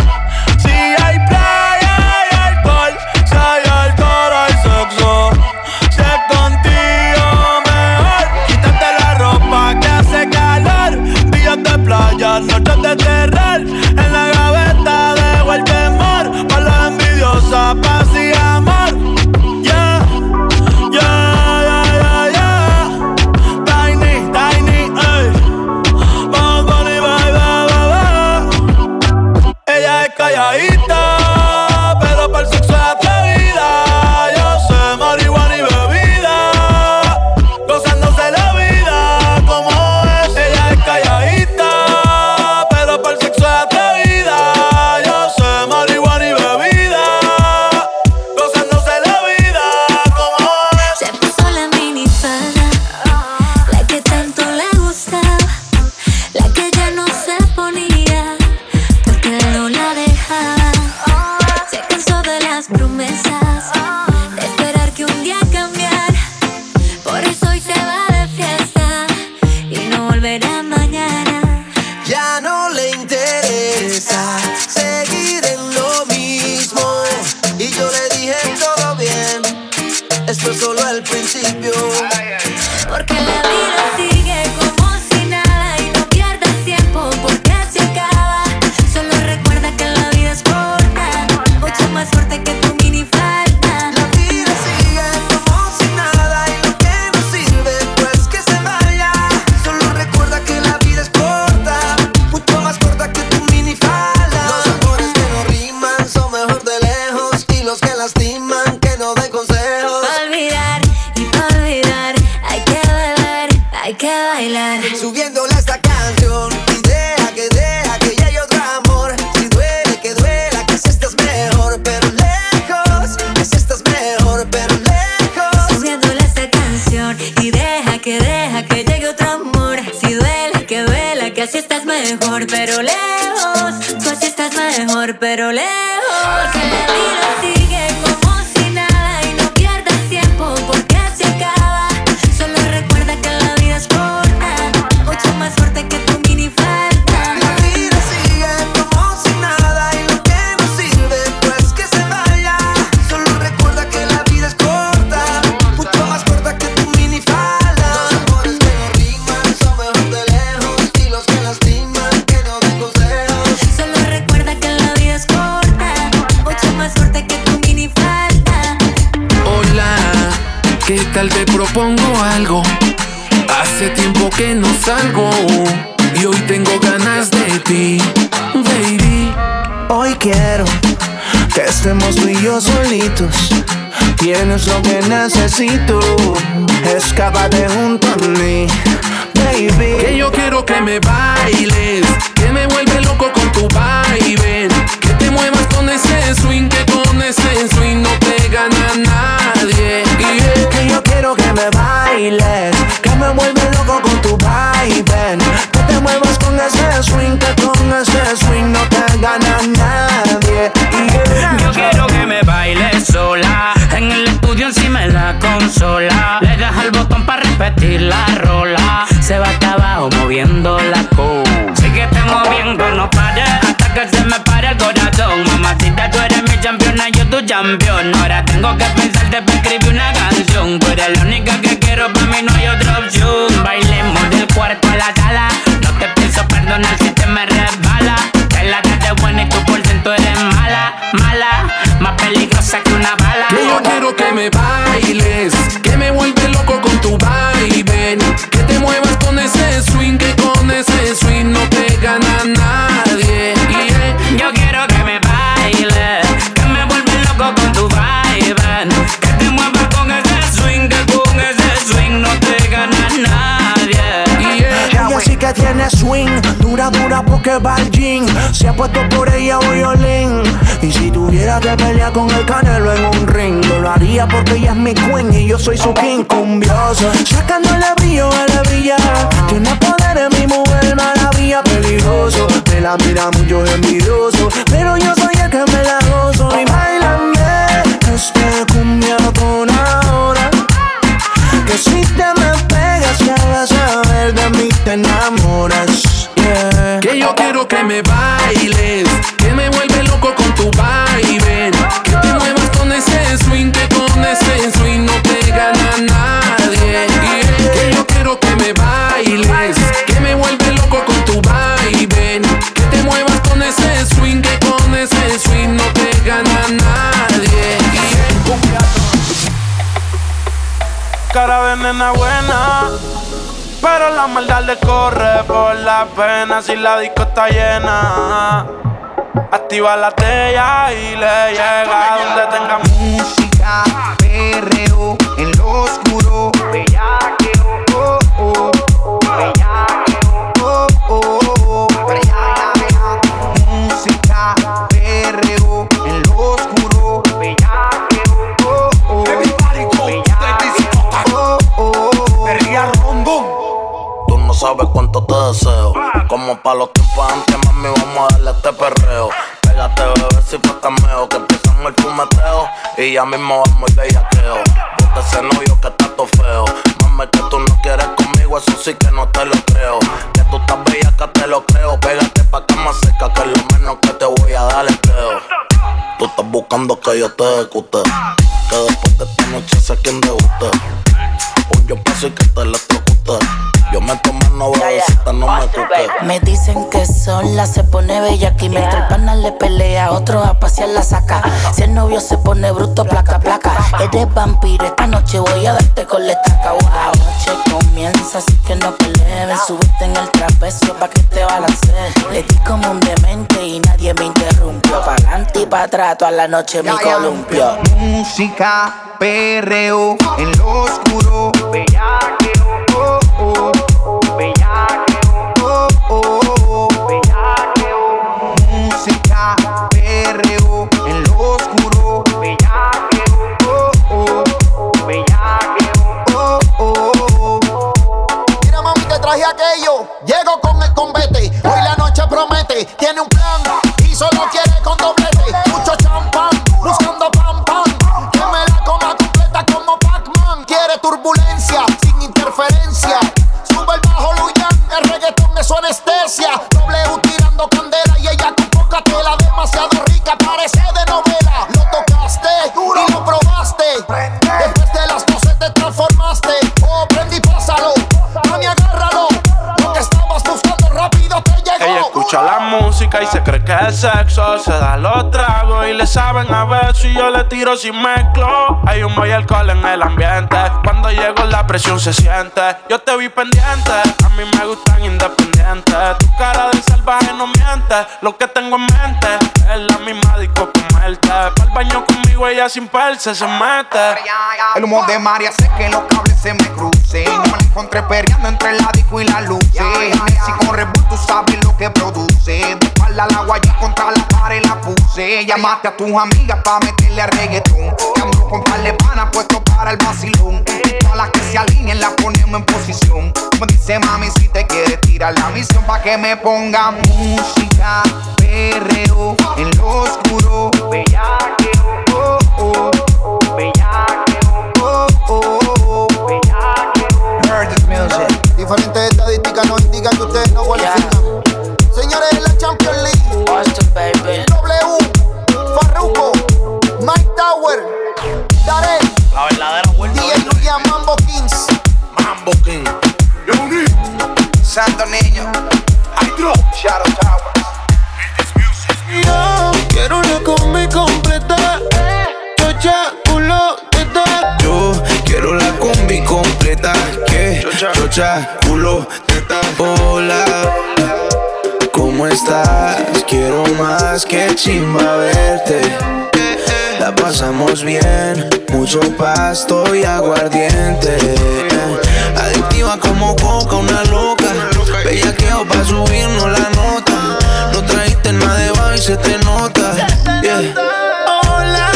si al gym. Se ha puesto por ella violín. Y si tuviera que pelear con el canelo en un ring, lo haría porque ella es mi queen y yo soy su king cumbioso. Sacándole brillo a la villa. Tiene poder en mi mujer, maravilla, peligroso. Me la mira mucho envidioso, pero yo soy el que me la gozo. Y bailame este cumbia con ahora. Que si te me pegas ya vas a ver de mí te enamoras. Yeah. Que yo quiero que me bailes, que me vuelve loco con tu baile. Que te muevas con ese swing, que con ese swing no te gana nadie. Yeah. Que yo quiero que me bailes, que me vuelve loco con tu baile. Que te muevas con ese swing, que con ese swing no te gana nadie. Cara de nena buena. Pero la maldad le corre por la pena si la disco está llena. Activa la tella y le llega donde tenga música, Como pa' los tiempos antes, mami, vamos a darle este perreo. Pégate, bebé, si fue cameo. Que empiezan el fumeteo. Y ya mismo vamos el bellaqueo. Bota ese novio que está todo feo. Mami, que tú no quieres conmigo, eso sí que no te lo creo. Que tú estás bella, que te lo creo. Pégate pa' que más cerca, que es lo menos que te voy a dar creo. Tú estás buscando que yo te ejecute. Que después de esta noche sé quién deguste. Un yo paso y que te electrocute. Yo me tomo una bebecita, no me cuque. Me dicen que sola se pone bella aquí mientras el pana le pelea, otro a pasear la saca. Si el novio se pone bruto, placa, placa. Eres vampiro, esta noche voy a darte con la estaca. Wow, noche comienza, así que no peleen. Subiste en el trapecio pa' que te balancees. Le di como un demente y nadie me interrumpió. Pa' adelante y pa' atrás, toda la noche me columpio. música, perreo en lo oscuro, bellaqueo, oh oh, y se cree que es sexo. Se da los tragos y le saben a beso. Y yo le tiro sin mezclo. Hay un boy alcohol en el ambiente. Cuando llego la presión se siente. Yo te vi pendiente. A mí me gustan independientes. Tu cara de salvaje no miente. Lo que tengo en mente es la misma disco él. Para el baño conmigo ella sin perse se mete. El humo de María hace que los cables se me crucen. No me la encontré perreando entre la disco y la luz. Si con Red Bull tú sabes lo que produce. Espalda al agua y contra la pared la puse. Llamaste a tus amigas pa' meterle a reggaetón. Ando con par de panas puesto para el vacilón. Todas las que se alineen las ponemos en posición. Como dice mami, si te quieres tirar la misión pa' que me ponga música, perreo en lo oscuro. Bellaqueo, Santo niño, Hydro, Shadow Tower. Yo quiero una combi completa. Chocha, culo, teta. Yo quiero la combi completa. Que chocha, culo, teta. Hola, ¿cómo estás? Quiero más que chimba verte. La pasamos bien, mucho pasto y aguardiente. Adictiva como coca, una loca. Bellaqueo pa' subirnos la nota. No trajiste nada de bajo y se te nota. Yeah. Hola,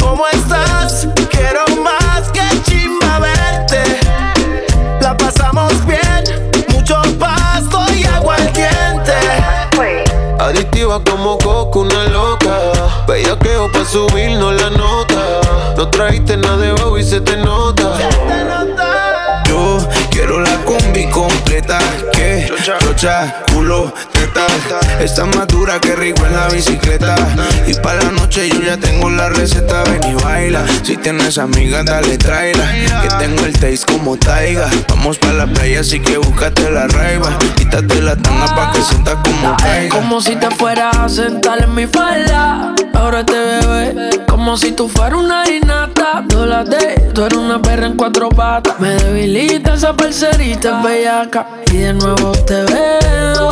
¿cómo estás? Quiero más que chimba verte. La pasamos bien, mucho pasto y agua al diente. Adictiva como coco, una loca. Bellaqueo pa' subirnos la nota. No trajiste nada de bajo y se te nota. Quiero la combi completa. Que chocha, culo, teta. Está más dura que rico en la bicicleta. Y para la noche yo ya tengo la receta. Ven y baila. Si tienes amigas, dale tráela. Que tengo el taste como taiga. Vamos para la playa, así que búscate la raiva. Quítate la tanga pa' que sientas como caiga. Como si te fueras a sentar en mi falda. Ahora te bebé. Como si tú fueras una inata. Dólate, tú eres una perra en cuatro patas. Me debilita esa parcerita bellaca. Y de nuevo te veo.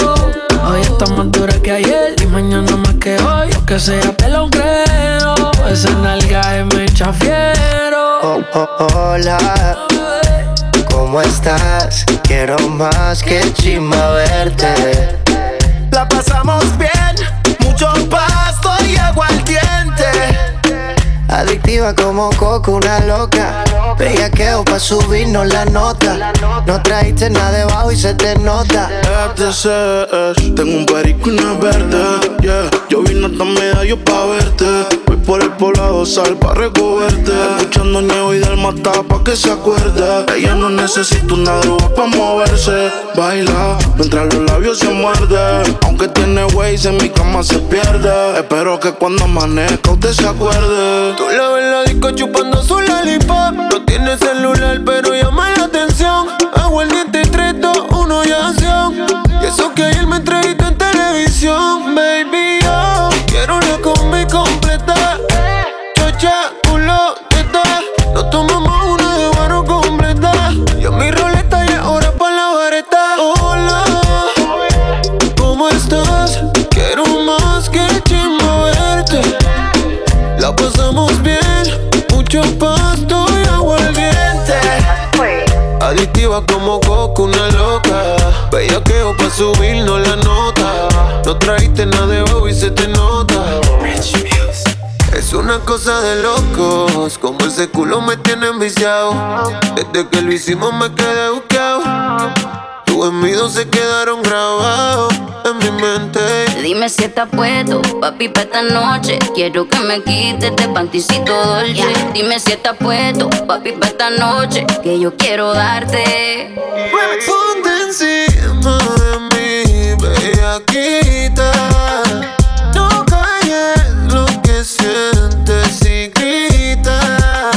Hoy está más dura que ayer. Y mañana más que hoy. Aunque sea, te lo creo. Esa nalga es me echa fiero. Oh, oh, hola, ¿cómo estás? Quiero más que chima verte. La pasamos bien, mucho pasto y agua al diente. Adictiva como coco, una loca. Bellaqueo pa' subirnos la nota. No trajiste nada debajo y se te nota. FTCs, tengo un perico y una verde, yeah. Yo vine hasta medallo pa' verte. Voy por el poblado sal pa' recogerte. Escuchando nieve y del mata pa' que se acuerde. Ella no necesita una droga pa' moverse. Baila mientras los labios se muerden. Aunque tiene ways en mi cama se pierde. Espero que cuando amanezca usted se acuerde. Tú la en la disco chupando su lollipop. No tiene celular, pero llama la atención. Hago el diente y tres, dos, uno y acción. Y eso que ayer me entrevistó en televisión. Adictiva como coco, una loca. Bellaqueo pa' subirnos la nota. No trajiste nada de bajo y se te nota. Es una cosa de locos, como ese culo me tiene enviciado. Desde que lo hicimos me quedé buscado. Tus envidios se quedaron grabados en mi mente. Dime si estás puesto, papi, pa' esta noche. Quiero que me quites de panticito dolce. Dime si estás puesto, papi, pa' esta noche. Que yo quiero darte. Ponte encima de mí, bellaquita. No calles lo que sientes y grita.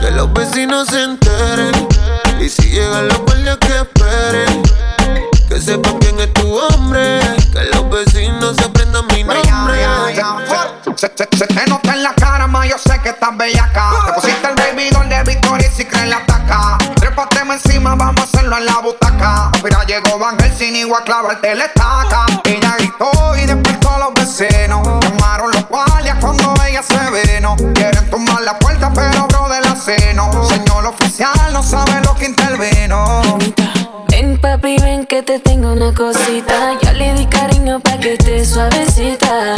Que los vecinos se enteren. Y si llegan los guardias que esperen. Que sepan quién es tu hombre. Que los vecinos se aprendan mi nombre. Se, se, se te nota en la cara, ma, yo sé que estás bellaca. Te pusiste el baby doll de Victoria y si crees la ataca. Trépateme encima, vamos a hacerlo en la butaca. Mira, llegó Van sin igual a clavarte la estaca. Ella gritó y despertó a los vecinos. Llamaron los guardias cuando ella se vino. Quieren tumbar la puerta, pero bro de la seno. Señor oficial, no sabe lo que intervino. Que te tengo una cosita. Ya le di cariño pa' que esté suavecita.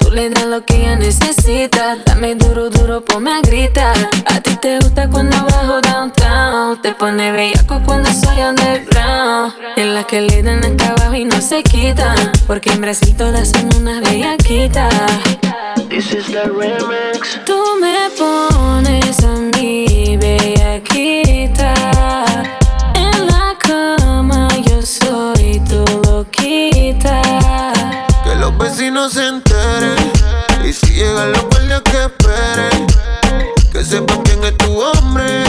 Tú le das lo que ella necesita. Dame duro, duro, ponme a gritar. A ti te gusta cuando bajo downtown. Te pone bellaco cuando soy underground. En la que le dan hasta abajo y no se quitan. Porque en Brasil todas son unas bellaquitas. This is the remix. Tú me pones a mí bellaquita. Soy tu loquita. Que los vecinos se enteren. Y si llegan los guardias que esperen. Que sepan quién es tu hombre.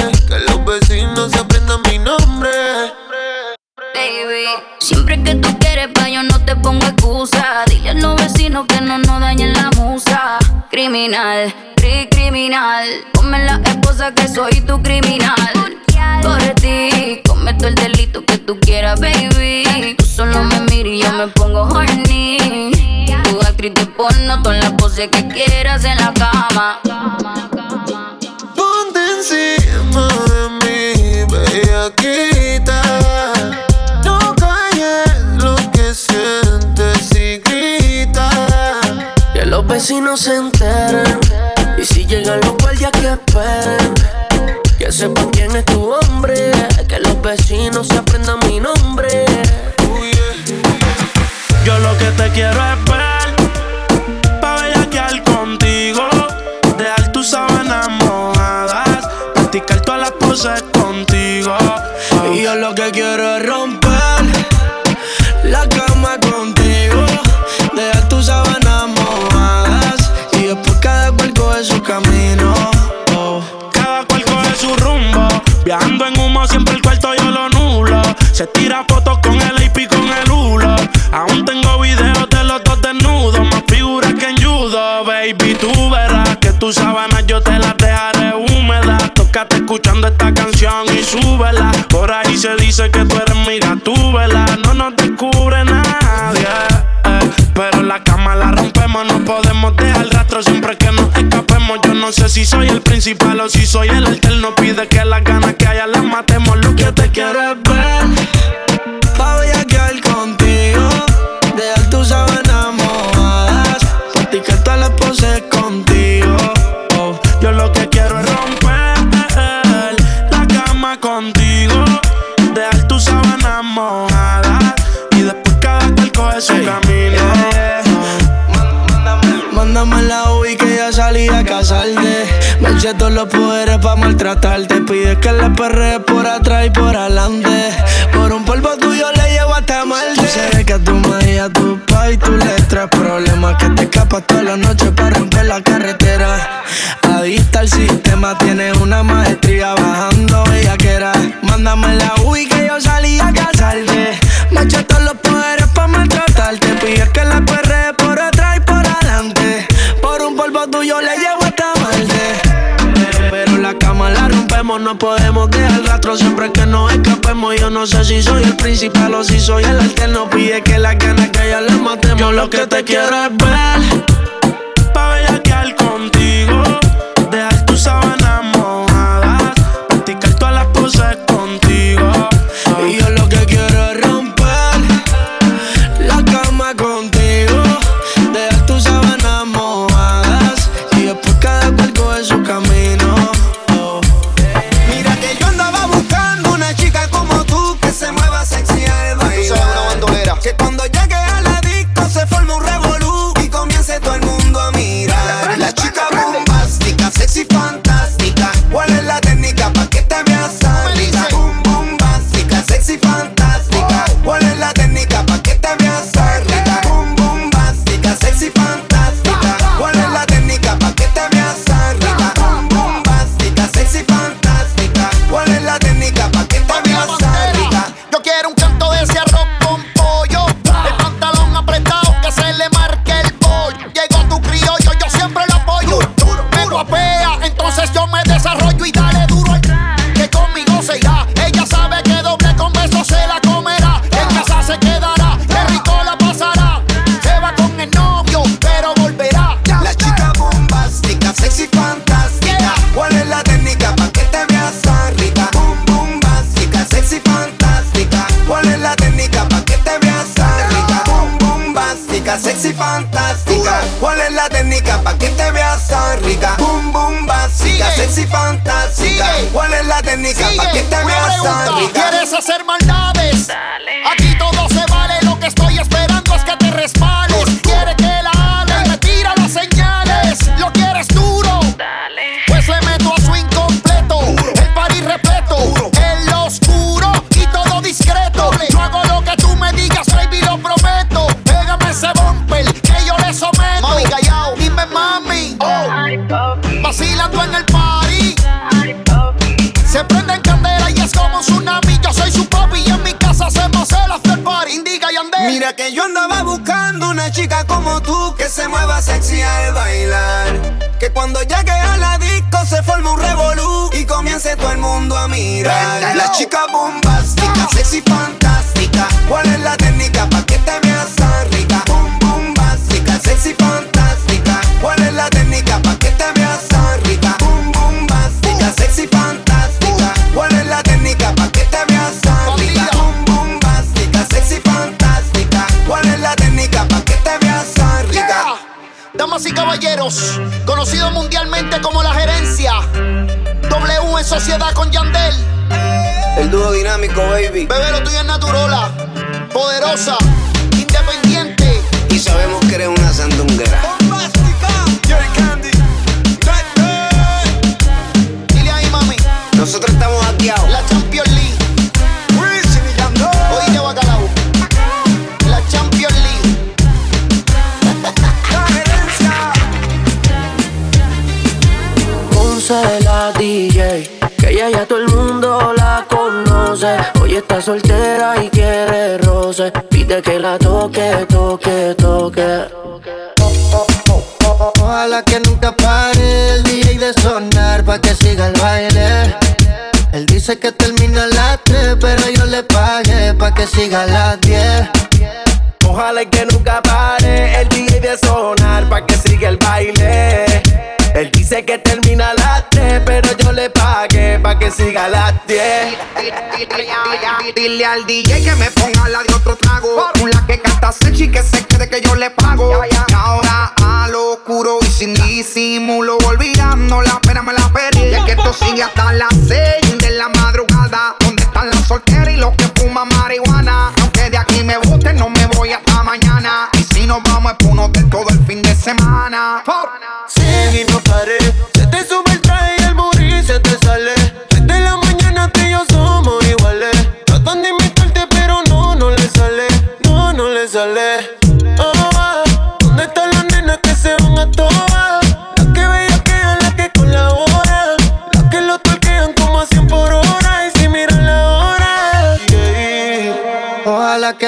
Baby, siempre que tú quieres pa' yo no te pongo excusa. Dile a los vecinos que no nos dañen la musa. Criminal, cri criminal. Ponme la esposa que soy tu criminal. Por ti, cometo el delito que tú quieras, baby. Tú solo me miras y yo me pongo horny. Tu actriz de porno, todas las poses que quieras en la cama. Ponte encima de mí, bellaquita. No vecinos se enteren. Y si llegan los guardias que esperen. Que sepan quién es tu hombre. Que los vecinos se aprendan mi nombre. Eh, eh. Yo lo que te quiero es ver. Pa' bellaquear contigo. Dejar tus sábanas mojadas. Practicar todas las poses contigo. Y yo lo que quiero Se tira fotos con el IP y con el hulo. Aún tengo videos de los dos desnudos. Más figuras que en judo, baby. Tú verás que tus sábanas yo te las dejaré húmedas. Tócate escuchando esta canción y súbela. Por ahí se dice que tú eres mi tú vela. No nos descubre nadie. Eh. Pero la cama la rompemos, no podemos dejar rastro siempre que nos escapemos. Yo no sé si soy el principal o si soy el alterno. Pide que las ganas los poderes para maltratarte. Pide que le perre por atrás y por adelante. Por un polvo tuyo le llevo hasta mal. Tú sabes que a tu madre a tu pa' y tú le problemas. Que te escapas toda la noche para romper la carretera. Adicta al sistema, tienes una maestría baja nosotros siempre que nos escapemos. Yo no sé si soy el principal o si soy el alterno. Pide que la ganas que ya las matemos. Yo lo que te quiero es ver, pa' bellaquear contigo.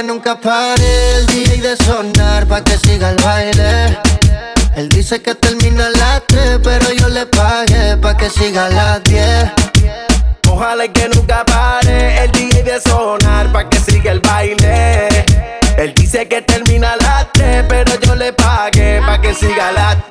Nunca pare el DJ de sonar pa' que siga el baile. Él dice que termina a las 3, pero yo le pagué pa' que siga a las 10. Ojalá que nunca pare el DJ de sonar pa' que siga el baile. Él dice que termina a las 3, pero yo le pagué pa' que siga a las 10.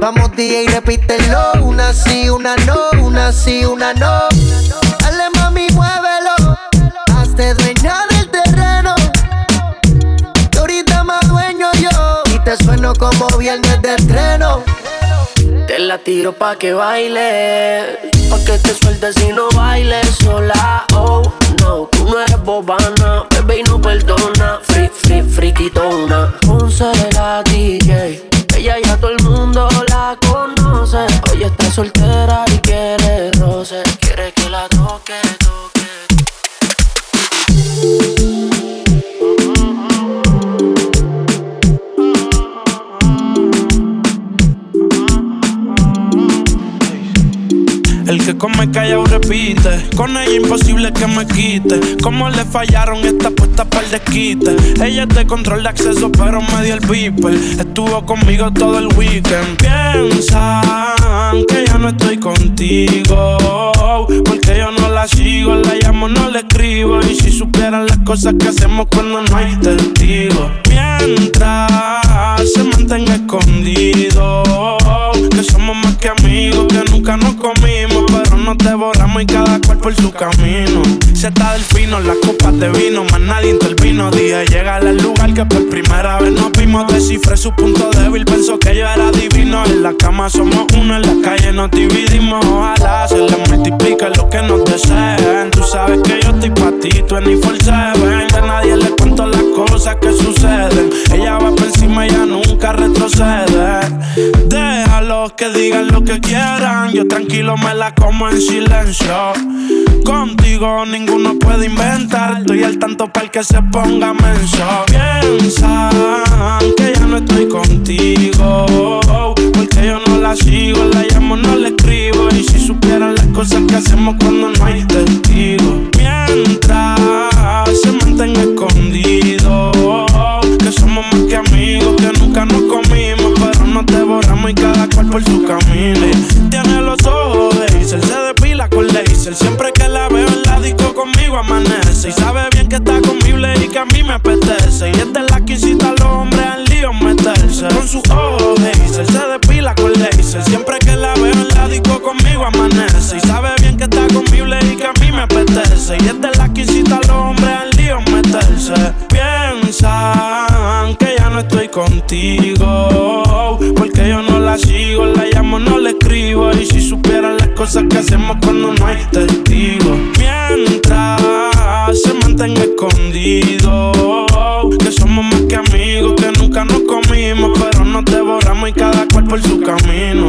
Vamos DJ, repítelo, una sí, una no, una sí, una no. Dale mami, muévelo, hazte dueña del terreno. Que ahorita más dueño yo, y te sueno como viernes de estreno. Te la tiro pa' que baile, pa' que te sueltes y no bailes sola. Oh, no, tú no eres bobana, bebé y no perdona. Free, free, friquitona. Ponce la DJ, ella ya todo el mundo la conoce. Hoy está soltera y quiere roce, El que come callado repite. Con ella imposible que me quite. Como le fallaron esta puesta para el desquite. Ella de control de acceso, pero me dio el beeper. Estuvo conmigo todo el weekend. Piensan que ya no estoy contigo. Porque yo no la sigo, la llamo, no le escribo. Y si supieran las cosas que hacemos cuando no hay testigos. Mientras se mantenga escondido. Que somos más que amigos, que nunca nos comimos. Pero nos devoramos y cada cuerpo por su camino. Se está del fino, las copas de vino, más nadie intervino. Dije, llega al lugar que por primera vez nos vimos. Descifré su punto débil, pensó que yo era divino. En la cama somos uno, en la calle nos dividimos. Ojalá se le multiplique lo que nos deseen. Tú sabes que yo estoy pa' ti, tú ni A nadie le cuento las cosas que suceden. Ella va por encima, ella nunca retrocede. Déjalos que digan lo que quieran. Yo tranquilo me la como en silencio. Contigo ninguno puede inventar. Estoy al tanto para que se ponga menso. Piensan que ya no estoy contigo. Porque yo no la sigo, la llamo, no la escribo. Y si supieran las cosas que hacemos cuando no hay testigo. Mientras se mantenga escondido. Que somos más que amigos, que nunca nos comimos. Pero nos devoramos y cada cual por su camino. Tiene los ojos Siempre que la veo en la disco conmigo amanece. Y sabe bien que está conmigo y que a mí me apetece. Y es la que a los hombres al lío meterse. Con sus ojos Hazel, se depila con laser. Siempre que la veo en la disco conmigo amanece. Y sabe bien que está conmigo y que a mí me apetece. Y es la que a los hombres al lío Piensan que ya no estoy contigo. Porque yo no la sigo, la llamo, no la escribo. Y si supieran las cosas que hacemos cuando no hay testigos. Mientras se mantenga escondido. Que somos más que amigos, que nunca nos comimos. Pero nos devoramos y cada cual por su camino.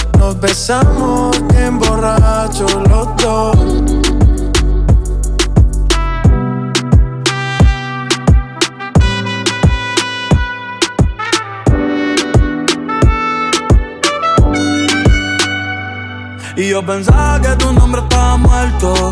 nos besamos bien borrachos los dos. Y yo pensaba que tu nombre estaba muerto,